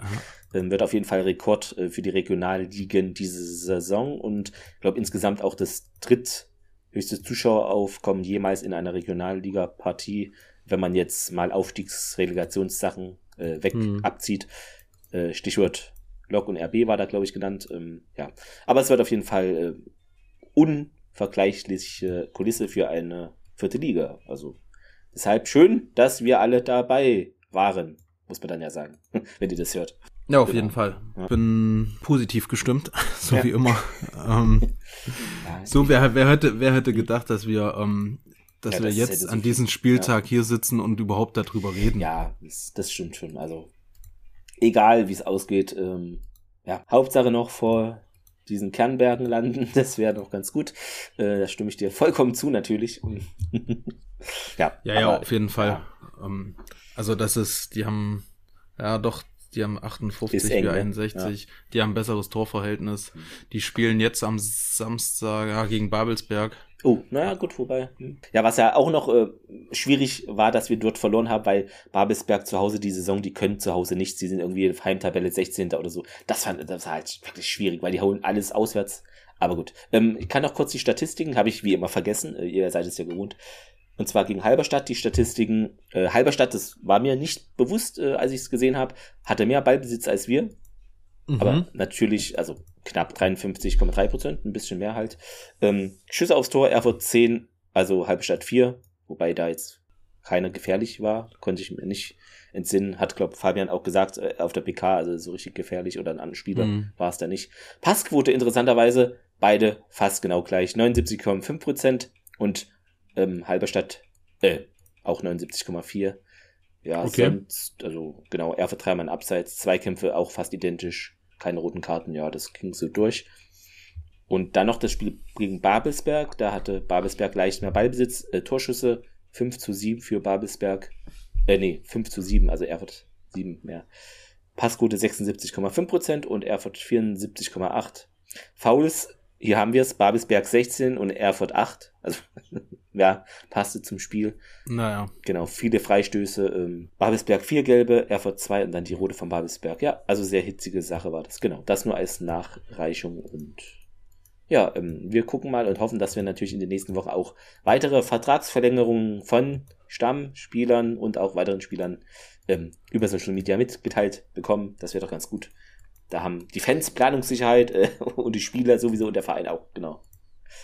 Dann wird auf jeden Fall Rekord äh, für die Regionalligen diese Saison und ich glaube insgesamt auch das dritt höchstes Zuschaueraufkommen jemals in einer Regionalliga-Partie, wenn man jetzt mal Aufstiegsrelegationssachen äh, weg mhm. abzieht. Äh, Stichwort Lok und RB war da, glaube ich, genannt. Ähm, ja. Aber es wird auf jeden Fall äh, unvergleichliche Kulisse für eine vierte Liga. Also deshalb schön, dass wir alle dabei waren, muss man dann ja sagen, wenn ihr das hört. Ja, auf genau. jeden Fall. Ja. Bin positiv gestimmt, so ja. wie immer. ähm, so, wer, wer, hätte, wer hätte gedacht, dass wir, ähm, dass ja, wir das jetzt an diesem Spieltag hier sitzen und überhaupt darüber reden? Ja, das, das stimmt schon. Also, egal wie es ausgeht, ähm, ja, Hauptsache noch vor diesen Kernbergen landen, das wäre doch ganz gut. Äh, da stimme ich dir vollkommen zu, natürlich. ja, ja, ja, auf jeden Fall. Ähm, also, das ist, die haben ja doch die haben 58 eng, wie 61, ja. die haben besseres Torverhältnis. Die spielen jetzt am Samstag ja, gegen Babelsberg. Oh, naja, gut, wobei. Hm. Ja, was ja auch noch äh, schwierig war, dass wir dort verloren haben, weil Babelsberg zu Hause die Saison, die können zu Hause nichts, die sind irgendwie in Heimtabelle 16. oder so. Das, fand, das war halt wirklich schwierig, weil die hauen alles auswärts. Aber gut. Ähm, ich kann noch kurz die Statistiken, habe ich wie immer vergessen. Äh, ihr seid es ja gewohnt. Und zwar gegen Halberstadt die Statistiken. Äh, Halberstadt, das war mir nicht bewusst, äh, als ich es gesehen habe, hatte mehr Ballbesitz als wir. Mhm. Aber natürlich, also knapp 53,3 Prozent, ein bisschen mehr halt. Ähm, Schüsse aufs Tor, Erfurt 10, also Halberstadt 4, wobei da jetzt keiner gefährlich war, konnte ich mir nicht entsinnen. Hat, glaube Fabian auch gesagt, äh, auf der PK, also so richtig gefährlich oder ein anderer Spieler mhm. war es da nicht. Passquote interessanterweise, beide fast genau gleich, 79,5 Prozent und ähm, Halberstadt, äh, auch 79,4. Ja, okay. sonst, also genau, er für dreimal Abseits, Zweikämpfe auch fast identisch, keine roten Karten, ja, das ging so durch. Und dann noch das Spiel gegen Babelsberg, da hatte Babelsberg leicht mehr Ballbesitz, äh, Torschüsse 5 zu 7 für Babelsberg, äh, nee, 5 zu 7, also Erfurt 7 mehr. Passquote 76,5% und Erfurt 74,8. Fouls hier haben wir es, Babelsberg 16 und Erfurt 8. Also, ja, passte zum Spiel. Naja. Genau, viele Freistöße. Ähm, Babelsberg 4 gelbe, Erfurt 2 und dann die rote von Babelsberg. Ja, also sehr hitzige Sache war das. Genau, das nur als Nachreichung und ja, ähm, wir gucken mal und hoffen, dass wir natürlich in den nächsten Wochen auch weitere Vertragsverlängerungen von Stammspielern und auch weiteren Spielern ähm, über Social Media mitgeteilt bekommen. Das wäre doch ganz gut. Da haben die Fans Planungssicherheit äh, und die Spieler sowieso und der Verein auch, genau.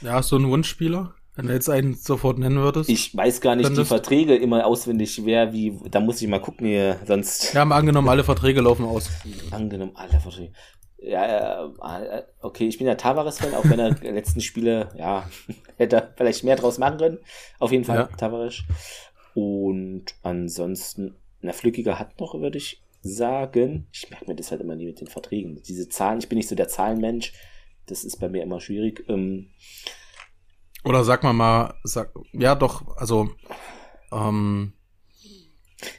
Ja, hast du einen Wunschspieler? Wenn du jetzt einen sofort nennen würdest? Ich weiß gar nicht die Verträge immer auswendig, wer wie, da muss ich mal gucken hier, sonst. Ja, haben angenommen, alle Verträge laufen aus. Angenommen, alle Verträge. Ja, äh, okay, ich bin ja Tavares-Fan, auch wenn er letzten Spiele, ja, hätte er vielleicht mehr draus machen können. Auf jeden Fall, ja. Tavares. Und ansonsten, na, Flückiger hat noch, würde ich sagen. Ich merke mir das halt immer nie mit den Verträgen. Diese Zahlen, ich bin nicht so der Zahlenmensch. Das ist bei mir immer schwierig. Ähm, Oder sag mal mal, sag, ja doch, also ähm,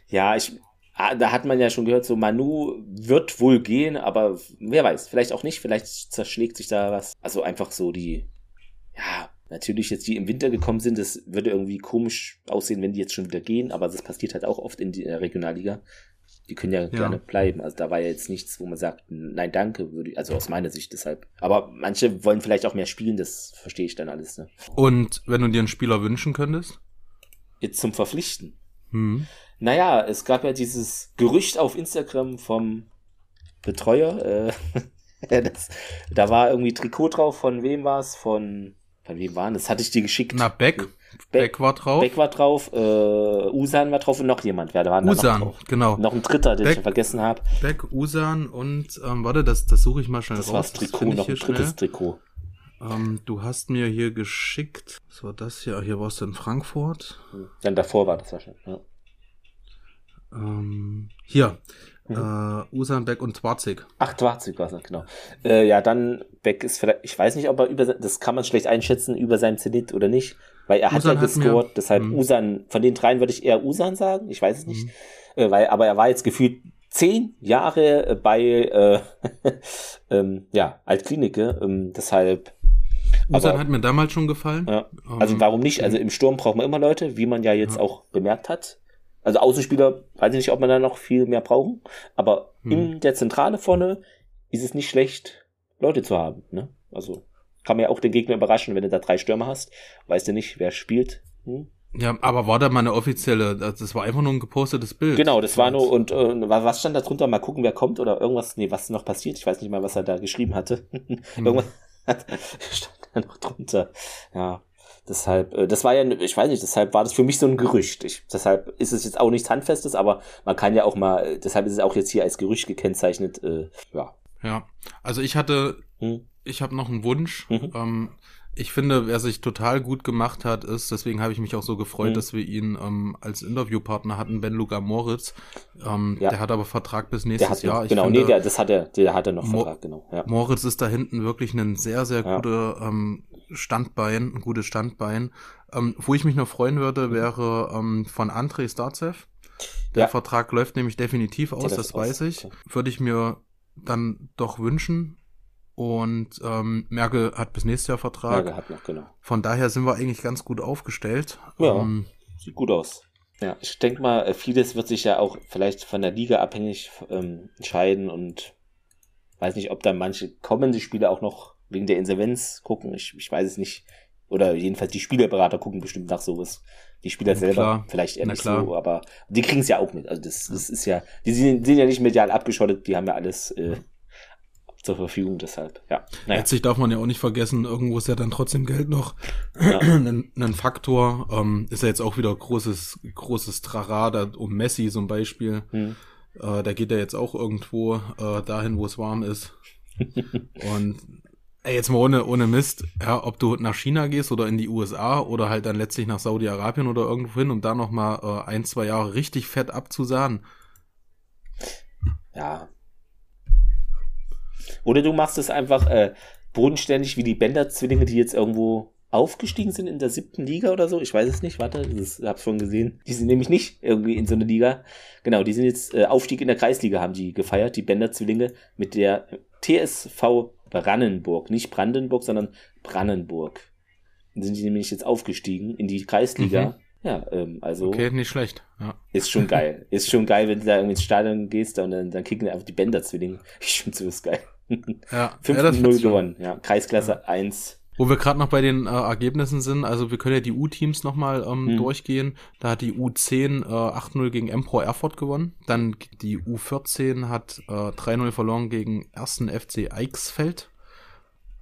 ja, ich, ah, da hat man ja schon gehört, so Manu wird wohl gehen, aber wer weiß, vielleicht auch nicht, vielleicht zerschlägt sich da was. Also einfach so die, ja, natürlich jetzt die im Winter gekommen sind, das würde irgendwie komisch aussehen, wenn die jetzt schon wieder gehen, aber das passiert halt auch oft in der Regionalliga Die können ja, ja, gerne bleiben. Also da war ja jetzt nichts, wo man sagt, nein, danke, würde ich, also aus meiner Sicht deshalb. Aber manche wollen vielleicht auch mehr spielen, das verstehe ich dann alles. Ne? Und wenn du dir einen Spieler wünschen könntest? Jetzt zum Verpflichten. Hm. Naja, es gab ja dieses Gerücht auf Instagram vom Betreuer. Äh, das, da war irgendwie Trikot drauf, von wem war es? Von, von wem waren das? Hatte ich dir geschickt. Na, Beck. Beck war drauf. Beck war drauf, äh, Usan war drauf und noch jemand. Wer war Usan, noch drauf? genau. Noch ein dritter, den Beck, ich vergessen habe. Beck, Usan und, ähm, warte, das, das suche ich mal schnell das raus. Das war das Trikot, noch ein drittes schnell. Trikot. Ähm, du hast mir hier geschickt, was war das hier? Hier warst du in Frankfurt. Dann davor war das wahrscheinlich, ja. Ähm, hier, Mhm. Äh, Usan, Beck und Twarzig. Ach, Twarzig war es, genau. Äh, ja, dann Beck ist vielleicht, ich weiß nicht, ob er über, das kann man schlecht einschätzen, über seinem Zenit oder nicht, weil er Usan hat ja gescored, hat deshalb mhm. Usan, von den dreien würde ich eher Usan sagen, ich weiß es nicht, mhm. äh, weil, aber er war jetzt gefühlt zehn Jahre bei, äh, ähm, ja, Altklinike, ähm, deshalb, Usan aber, hat mir damals schon gefallen. Ja. Also ähm, warum nicht? Also im Sturm braucht man immer Leute, wie man ja jetzt ja. auch bemerkt hat. Also Außenspieler, weiß ich nicht, ob man da noch viel mehr brauchen, aber hm. in der Zentrale vorne ist es nicht schlecht, Leute zu haben. Ne? Also kann man ja auch den Gegner überraschen, wenn du da drei Stürmer hast. Weißt du nicht, wer spielt. Hm? Ja, aber war da mal eine offizielle, das war einfach nur ein gepostetes Bild. Genau, das war nur, und äh, was stand da drunter? Mal gucken, wer kommt oder irgendwas, nee, was noch passiert? Ich weiß nicht mal, was er da geschrieben hatte. Hm. irgendwas stand da noch drunter. Ja, Deshalb, äh, das war ja, ich weiß nicht, deshalb war das für mich so ein Gerücht. Ich, deshalb ist es jetzt auch nichts Handfestes, aber man kann ja auch mal, deshalb ist es auch jetzt hier als Gerücht gekennzeichnet, äh, ja. Ja, also ich hatte, hm. ich habe noch einen Wunsch. Mhm. Ähm, ich finde, wer sich total gut gemacht hat, ist, deswegen habe ich mich auch so gefreut, mhm. dass wir ihn ähm, als Interviewpartner hatten, Ben Luca Moritz. Ähm, ja. Der hat aber Vertrag bis nächstes Jahr. Ich genau, finde, nee, der, das hat er, der hat er noch Mo Vertrag, genau. Ja. Moritz ist da hinten wirklich ein sehr, sehr ja. guter ähm, Standbein, ein gutes Standbein. Ähm, wo ich mich noch freuen würde, wäre ähm, von Andrei Starzev. Der ja. Vertrag läuft nämlich definitiv aus, das weiß aus. ich. Würde ich mir dann doch wünschen. Und ähm, Merkel hat bis nächstes Jahr Vertrag. Merkel hat noch, genau. Von daher sind wir eigentlich ganz gut aufgestellt. Ja, ähm, sieht gut aus. Ja, ich denke mal, äh, vieles wird sich ja auch vielleicht von der Liga abhängig ähm, entscheiden und weiß nicht, ob dann manche kommende Spiele auch noch wegen der Insolvenz gucken. Ich, ich weiß es nicht. Oder jedenfalls die Spielerberater gucken bestimmt nach sowas. Die Spieler ja, selber klar. vielleicht eher Na nicht klar. so, aber die kriegen es ja auch mit. Also das, das ist ja, die sind, sind ja nicht medial abgeschottet, die haben ja alles äh, zur Verfügung, deshalb, ja. Naja. Letztlich darf man ja auch nicht vergessen, irgendwo ist ja dann trotzdem Geld noch ja. ein, ein, Faktor. Ähm, ist ja jetzt auch wieder großes, großes Trara um Messi zum Beispiel. Hm. Äh, da geht er jetzt auch irgendwo äh, dahin, wo es warm ist. Und Ey, jetzt mal ohne, ohne Mist, ja, ob du nach China gehst oder in die USA oder halt dann letztlich nach Saudi-Arabien oder irgendwo hin, um da nochmal äh, ein, zwei Jahre richtig fett abzusahen. Ja. Oder du machst es einfach äh, bodenständig wie die Bender-Zwillinge, die jetzt irgendwo aufgestiegen sind in der siebten Liga oder so. Ich weiß es nicht, warte, das hab's schon gesehen. Die sind nämlich nicht irgendwie in so einer Liga. Genau, die sind jetzt äh, Aufstieg in der Kreisliga haben die gefeiert, die Bender-Zwillinge mit der TSV Brannenburg. Nicht Brandenburg, sondern Brannenburg. Dann sind die nämlich jetzt aufgestiegen in die Kreisliga. Mhm. Ja, ähm, also. Okay, nicht schlecht. Ja. Ist schon geil. ist schon geil, wenn du da irgendwie ins Stadion gehst und dann, dann kicken einfach die Bänder-Zwillinge. Ich finde sowas geil. Ja, 5 ja, 0 gewonnen. Ja, Kreisklasse ja. 1. Wo wir gerade noch bei den äh, Ergebnissen sind, also wir können ja die U-Teams nochmal ähm, hm. durchgehen. Da hat die U10 äh, 8-0 gegen Empro Erfurt gewonnen. Dann die U14 hat äh, 3-0 verloren gegen 1. FC Eichsfeld.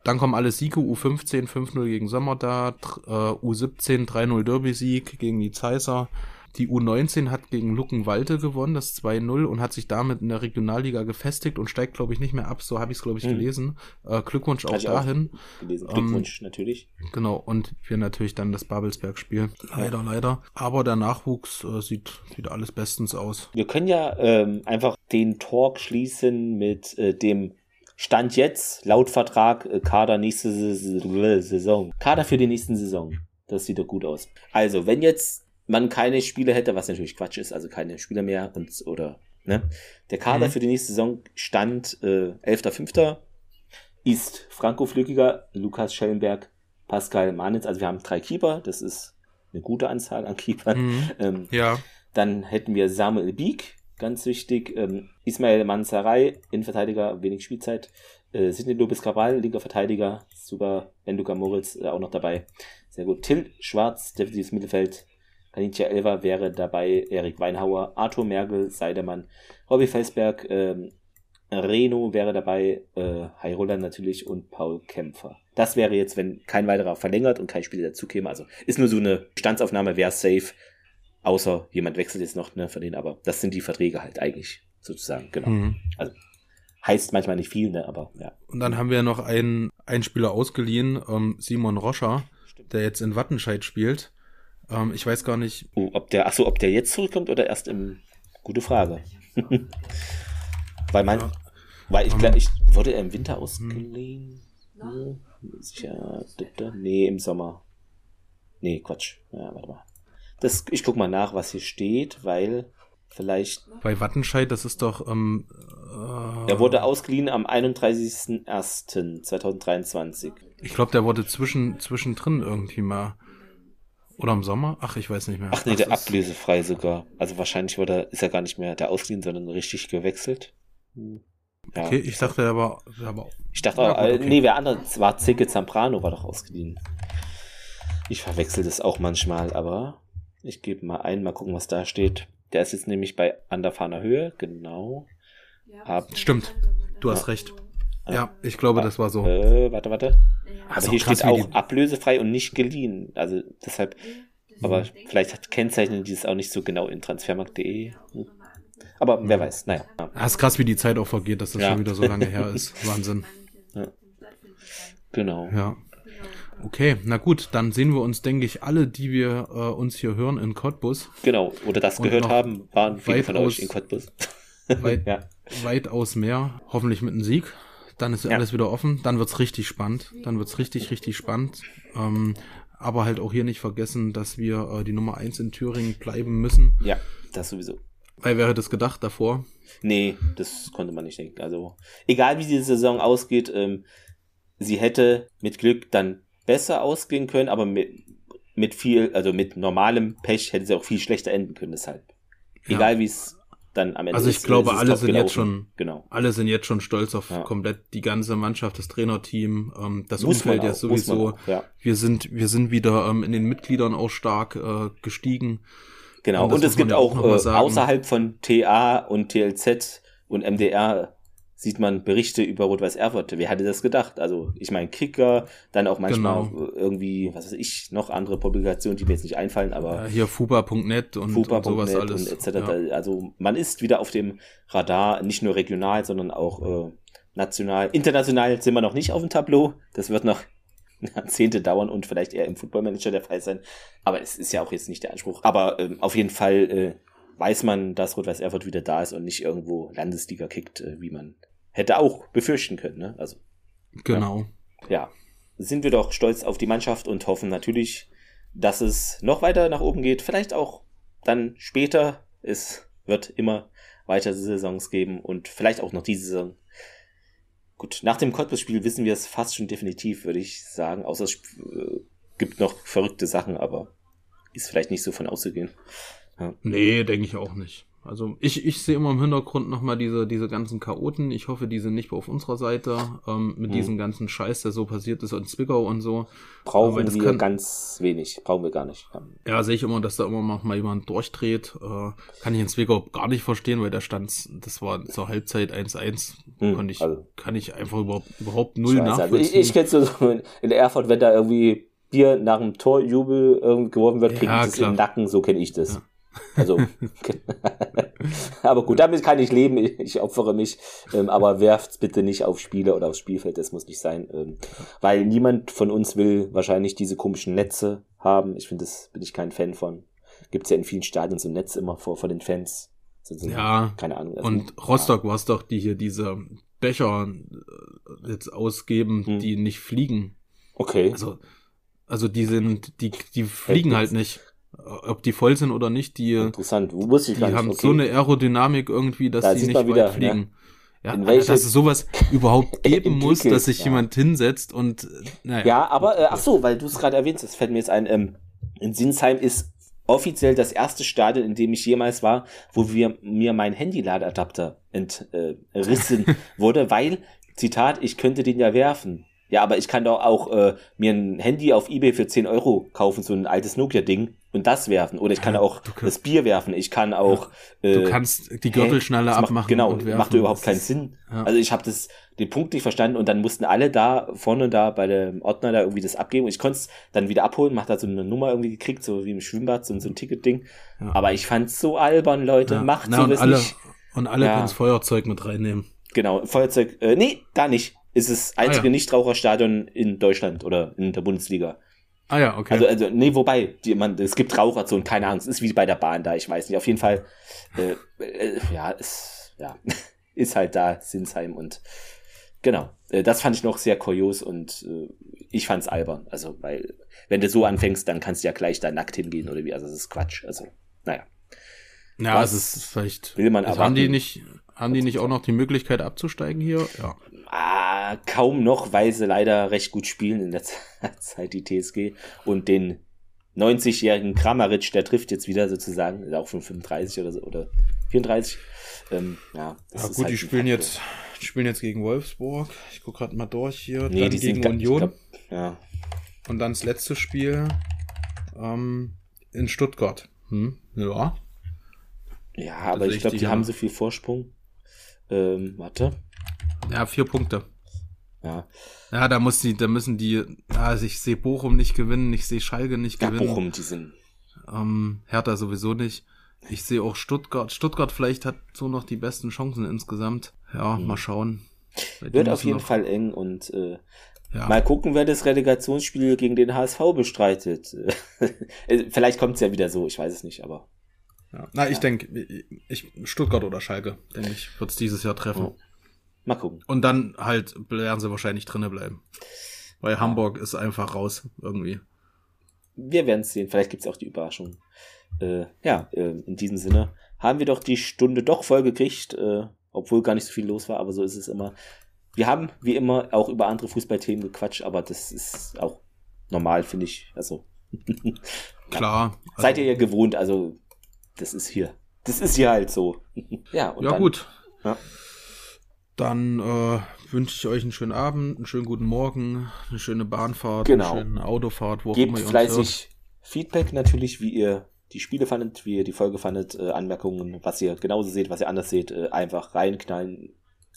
Dann kommen alle Siege, U15 5-0 gegen Sommerda, äh, U17 3-0 Derby-Sieg gegen die Zeiser. Die U19 hat gegen Luckenwalde gewonnen, das 2-0 und hat sich damit in der Regionalliga gefestigt und steigt, glaube ich, nicht mehr ab. So habe ich es, glaube ich, gelesen. Äh, Glückwunsch auch dahin. Auch gelesen. Glückwunsch ähm, natürlich. Genau, und wir natürlich dann das Babelsberg-Spiel. Leider, ja. leider. Aber der Nachwuchs äh, sieht, sieht alles bestens aus. Wir können ja ähm, einfach den Talk schließen mit äh, dem Stand jetzt, laut Vertrag, äh, Kader nächste Saison. Kader für die nächsten Saison. Das sieht doch gut aus. Also, wenn jetzt man keine Spieler hätte, was natürlich Quatsch ist, also keine Spieler mehr und oder ne? Der Kader mhm. für die nächste Saison stand äh, 11.05. ist Franco Flückiger, Lukas Schellenberg, Pascal Manitz, also wir haben drei Keeper, das ist eine gute Anzahl an Keepern. Mhm. Ähm, ja. Dann hätten wir Samuel Bieg, ganz wichtig. Ähm, Ismail Mansaray, Innenverteidiger, wenig Spielzeit. Äh, Sidney Lopez Cabral, linker Verteidiger. Super. Benduka Moritz äh, auch noch dabei. Sehr gut. Till Schwarz, defensives Mittelfeld. Kanitia Elva wäre dabei. Erik Weinhauer, Arthur Mergel, Seidemann, Robbie Felsberg, ähm, Reno wäre dabei, äh, Heirola natürlich und Paul Kämpfer. Das wäre jetzt, wenn kein weiterer verlängert und kein Spieler dazu käme. Also ist nur so eine Bestandsaufnahme, wäre safe. Außer jemand wechselt jetzt noch ne, von denen, aber das sind die Verträge halt eigentlich sozusagen, genau. Mhm. Also heißt manchmal nicht viel, ne, aber ja. Und dann haben wir noch einen, einen Spieler ausgeliehen, ähm, Simon Roscher, der jetzt in Wattenscheid spielt. Ähm, ich weiß gar nicht. Oh, ob der, ach so, ob der jetzt zurückkommt oder erst im. Gute Frage. Weil mein, ja. weil ich glaube, ich wurde er im Winter ausgeliehen. Hm. Sicher, nee, im Sommer. Nee, Quatsch. Ja, warte mal. Das, ich guck mal nach, was hier steht, weil vielleicht. Bei Wattenscheid, das ist doch. Ähm, äh, er wurde ausgeliehen am 31.01.2023. Ich glaube, der wurde zwischen, zwischendrin irgendwie mal. Oder im Sommer? Ach, ich weiß nicht mehr. Ach nee, der ablösefrei sogar. Also wahrscheinlich wurde, ist er gar nicht mehr der ausgeliehen, sondern richtig gewechselt. Hm. Ja. Okay, ich dachte aber, aber ich dachte auch, ja, okay. nee, wer anders war Zicke Zamprano war doch ausgeliehen. Ich verwechsel das auch manchmal, aber ich gebe mal ein, mal gucken, was da steht. Der ist jetzt nämlich bei Anderfahner Höhe, genau. Ja, Stimmt, du hast recht. Ja, ich glaube, das war so. Äh, warte, warte. Aber hier steht auch ablösefrei und nicht geliehen. Also deshalb, aber vielleicht kennzeichnen die es auch nicht so genau in transfermarkt.de. Hm. Aber wer weiß, naja. Ja. Das ist krass, wie die Zeit auch vergeht, dass das ja. schon wieder so lange her ist. Wahnsinn. Ja. Genau. Ja. Okay, na gut, dann sehen wir uns, denke ich, alle, die wir äh, uns hier hören in Cottbus. Genau, oder das Und gehört haben, waren viele von euch in Cottbus. weit, ja. Weitaus mehr, hoffentlich mit einem Sieg. Dann ist ja. alles wieder offen, dann wird's richtig spannend. Dann wird's richtig, richtig spannend. Ähm, aber halt auch hier nicht vergessen, dass wir äh, die Nummer eins in Thüringen bleiben müssen. Ja, das sowieso. Weil wer hätte es gedacht davor? Nee, das konnte man nicht denken. Also, egal wie diese Saison ausgeht, ähm, sie hätte mit Glück dann besser ausgehen können, aber mit, mit viel, also mit normalem Pech hätte sie auch viel schlechter enden können, deshalb. Egal ja. wie es dann am Ende Also ich glaube, alle sind gelaufen. jetzt schon, genau. alle sind jetzt schon stolz auf ja. komplett die ganze Mannschaft, das Trainerteam, ähm, das muss Umfeld ja sowieso. Ja. Wir sind, wir sind wieder ähm, in den Mitgliedern auch stark äh, gestiegen. Genau. Und, und es gibt auch, auch äh, außerhalb von TA und TLZ und MDR sieht man Berichte über Rot-Weiß Erfurt. Wer hatte das gedacht? Also, ich meine, Kicker, dann auch manchmal genau. irgendwie, was weiß ich, noch andere Publikationen, die mir jetzt nicht einfallen, aber. Ja, hier fuba.net und, Fuba. und sowas alles. Und etc. Ja. Also, man ist wieder auf dem Radar, nicht nur regional, sondern auch äh, national. International sind wir noch nicht auf dem Tableau. Das wird noch Jahrzehnte dauern und vielleicht eher im Footballmanager der Fall sein. Aber es ist ja auch jetzt nicht der Anspruch. Aber ähm, auf jeden Fall äh, weiß man, dass Rot-Weiß Erfurt wieder da ist und nicht irgendwo Landesliga kickt, äh, wie man hätte auch befürchten können. Ne? Also, genau. Ja, ja, sind wir doch stolz auf die Mannschaft und hoffen natürlich, dass es noch weiter nach oben geht. Vielleicht auch dann später. Es wird immer weitere Saisons geben und vielleicht auch noch diese Saison. Gut, nach dem Cottbus-Spiel wissen wir es fast schon definitiv, würde ich sagen. Außer es äh, gibt noch verrückte Sachen, aber ist vielleicht nicht so von auszugehen. Ja. Nee, denke ich auch nicht. Also ich, ich sehe immer im Hintergrund nochmal diese, diese ganzen Chaoten. Ich hoffe, die sind nicht auf unserer Seite ähm, mit hm. diesem ganzen Scheiß, der so passiert ist in Zwickau und so. Brauchen wir kann, ganz wenig, brauchen wir gar nicht. Ja, sehe ich immer, dass da immer noch mal jemand durchdreht. Äh, kann ich in Zwickau gar nicht verstehen, weil da stand, das war zur Halbzeit 1-1. Hm, Konnte ich, also. Kann ich einfach überhaupt, überhaupt null Scheiße, nachvollziehen. Also ich ich kenne es so in Erfurt, wenn da irgendwie Bier nach dem Torjubel irgendwie geworfen wird, kriege ja, das im Nacken, so kenne ich das. Ja. Also, aber gut, damit kann ich leben. Ich, opfere mich. Ähm, aber werft's bitte nicht auf Spiele oder aufs Spielfeld. Das muss nicht sein. Ähm, weil niemand von uns will wahrscheinlich diese komischen Netze haben. Ich finde, das bin ich kein Fan von. Gibt's ja in vielen Stadien so ein Netz immer vor, vor den Fans. So, so, ja. Keine Ahnung. Also, und Rostock ja. war es doch, die hier diese Becher äh, jetzt ausgeben, hm. die nicht fliegen. Okay. Also, also die sind, die, die fliegen halt nicht ob die voll sind oder nicht, die, Interessant, muss ich die haben okay. so eine Aerodynamik irgendwie, dass da die nicht weit wieder, fliegen. Ja, ja dass es sowas überhaupt geben muss, dass sich ja. jemand hinsetzt und naja. Ja, aber äh, ach so, weil du es gerade erwähnt hast, fällt mir jetzt ein, ähm, in Sinsheim ist offiziell das erste Stadion, in dem ich jemals war, wo wir, mir mein Handy-Ladeadapter entrissen äh, wurde, weil, Zitat, ich könnte den ja werfen. Ja, aber ich kann doch auch äh, mir ein Handy auf Ebay für 10 Euro kaufen, so ein altes Nokia-Ding und das werfen. Oder ich kann ja, auch kannst, das Bier werfen. Ich kann auch. Ja, du äh, kannst die Gürtelschnalle abmachen. Macht, genau, und werfen. macht überhaupt keinen Sinn. Ja. Also ich habe das den Punkt nicht verstanden und dann mussten alle da vorne da bei dem Ordner da irgendwie das abgeben und ich konnte es dann wieder abholen, macht da so eine Nummer irgendwie gekriegt, so wie im Schwimmbad, so, so ein Ticketding. Aber ich fand's so albern, Leute, macht Na, sowas und alle, nicht. Und alle ja. können das Feuerzeug mit reinnehmen. Genau, Feuerzeug, äh, nee, da nicht ist es einzige ah, ja. Nichtraucherstadion in Deutschland oder in der Bundesliga. Ah ja, okay. Also, also nee, wobei, die, man, es gibt Raucherzonen, keine Angst, ist wie bei der Bahn da, ich weiß nicht. Auf jeden Fall, äh, äh, ja, ist, ja, ist halt da, Sinsheim und genau. Äh, das fand ich noch sehr kurios und äh, ich fand's albern. Also, weil, wenn du so anfängst, dann kannst du ja gleich da nackt hingehen oder wie, also das ist Quatsch. Also, naja. Ja, es ist vielleicht. Will man also haben die nicht, haben die nicht auch noch die Möglichkeit abzusteigen hier? Ja. Ah, kaum noch, weil sie leider recht gut spielen in der Zeit, die TSG. Und den 90-jährigen Kramaric, der trifft jetzt wieder sozusagen, auch von 35 oder so, oder 34. Ähm, ja, ja gut, halt die spielen jetzt, die spielen jetzt gegen Wolfsburg. Ich gucke gerade mal durch hier. Nee, dann die gegen sind, Union. Glaub, ja. Und dann das letzte Spiel ähm, in Stuttgart. Hm, ja. Ja, aber ich glaube, die haben so viel Vorsprung. Ähm, warte. Ja, vier Punkte. Ja. Ja, da muss die, da müssen die, also ich sehe Bochum nicht gewinnen, ich sehe Schalke nicht ja, gewinnen. Bochum, die sind. Ähm, Hertha sowieso nicht. Ich sehe auch Stuttgart. Stuttgart vielleicht hat so noch die besten Chancen insgesamt. Ja, mhm. mal schauen. Wird auf jeden Fall eng und äh, ja. mal gucken, wer das Relegationsspiel gegen den HSV bestreitet. Äh, vielleicht kommt es ja wieder so, ich weiß es nicht, aber. Ja. Na, ich ja. denke, ich, Stuttgart oder Schalke, denke ich, wird es dieses Jahr treffen. Oh. Mal gucken. Und dann halt werden sie wahrscheinlich drinnen bleiben. Weil. Hamburg ist einfach raus, irgendwie. Wir werden es sehen. Vielleicht gibt es auch die Überraschung. Äh, ja, äh, in diesem Sinne haben wir doch die Stunde doch voll gekriegt, äh, obwohl gar nicht so viel los war, aber so ist es immer. Wir haben, wie immer, auch über andere Fußballthemen gequatscht, aber das ist auch normal, finde ich. Also. Klar. Also, Seid ihr ja gewohnt, also das ist hier. Das ist hier halt so. ja, und ja dann, gut. Ja. Dann äh, wünsche ich euch einen schönen Abend, einen schönen guten Morgen, eine schöne Bahnfahrt, genau. eine schöne Autofahrt, wo Gebt immer ihr fleißig Feedback natürlich, wie ihr die Spiele fandet, wie ihr die Folge fandet, äh, Anmerkungen, was ihr genauso seht, was ihr anders seht, äh, einfach reinknallen.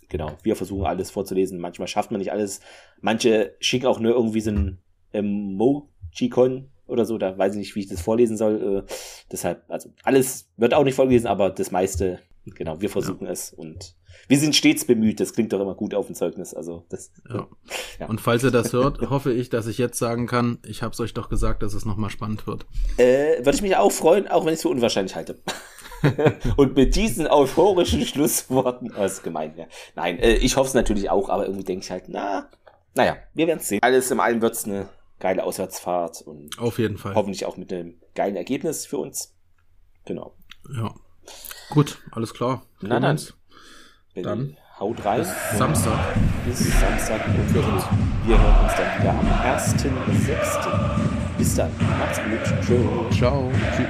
Genau, wir versuchen alles vorzulesen. Manchmal schafft man nicht alles. Manche schicken auch nur irgendwie so ein Emoji-Con oder so, da weiß ich nicht, wie ich das vorlesen soll. Äh, deshalb, also alles wird auch nicht vorgelesen, aber das meiste, genau, wir versuchen ja. es und wir sind stets bemüht. Das klingt doch immer gut auf dem Zeugnis. Also das. Ja. ja. Und falls ihr das hört, hoffe ich, dass ich jetzt sagen kann, ich habe es euch doch gesagt, dass es nochmal spannend wird. Äh, Würde ich mich auch freuen, auch wenn ich es für unwahrscheinlich halte. und mit diesen euphorischen Schlussworten, oh, ist gemein, ja. Nein, äh, ich hoffe es natürlich auch, aber irgendwie denke ich halt, na, naja, wir werden es sehen. Alles im allem wird es eine geile Auswärtsfahrt und auf jeden Fall. Hoffentlich auch mit einem geilen Ergebnis für uns. Genau. Ja. Gut, alles klar. Na dann. Dann haut rein. Bis Samstag. Bis Samstag und wir hören uns dann wieder am 1.6. Bis dann. Macht's gut. Tschö. Ciao. Tschüss.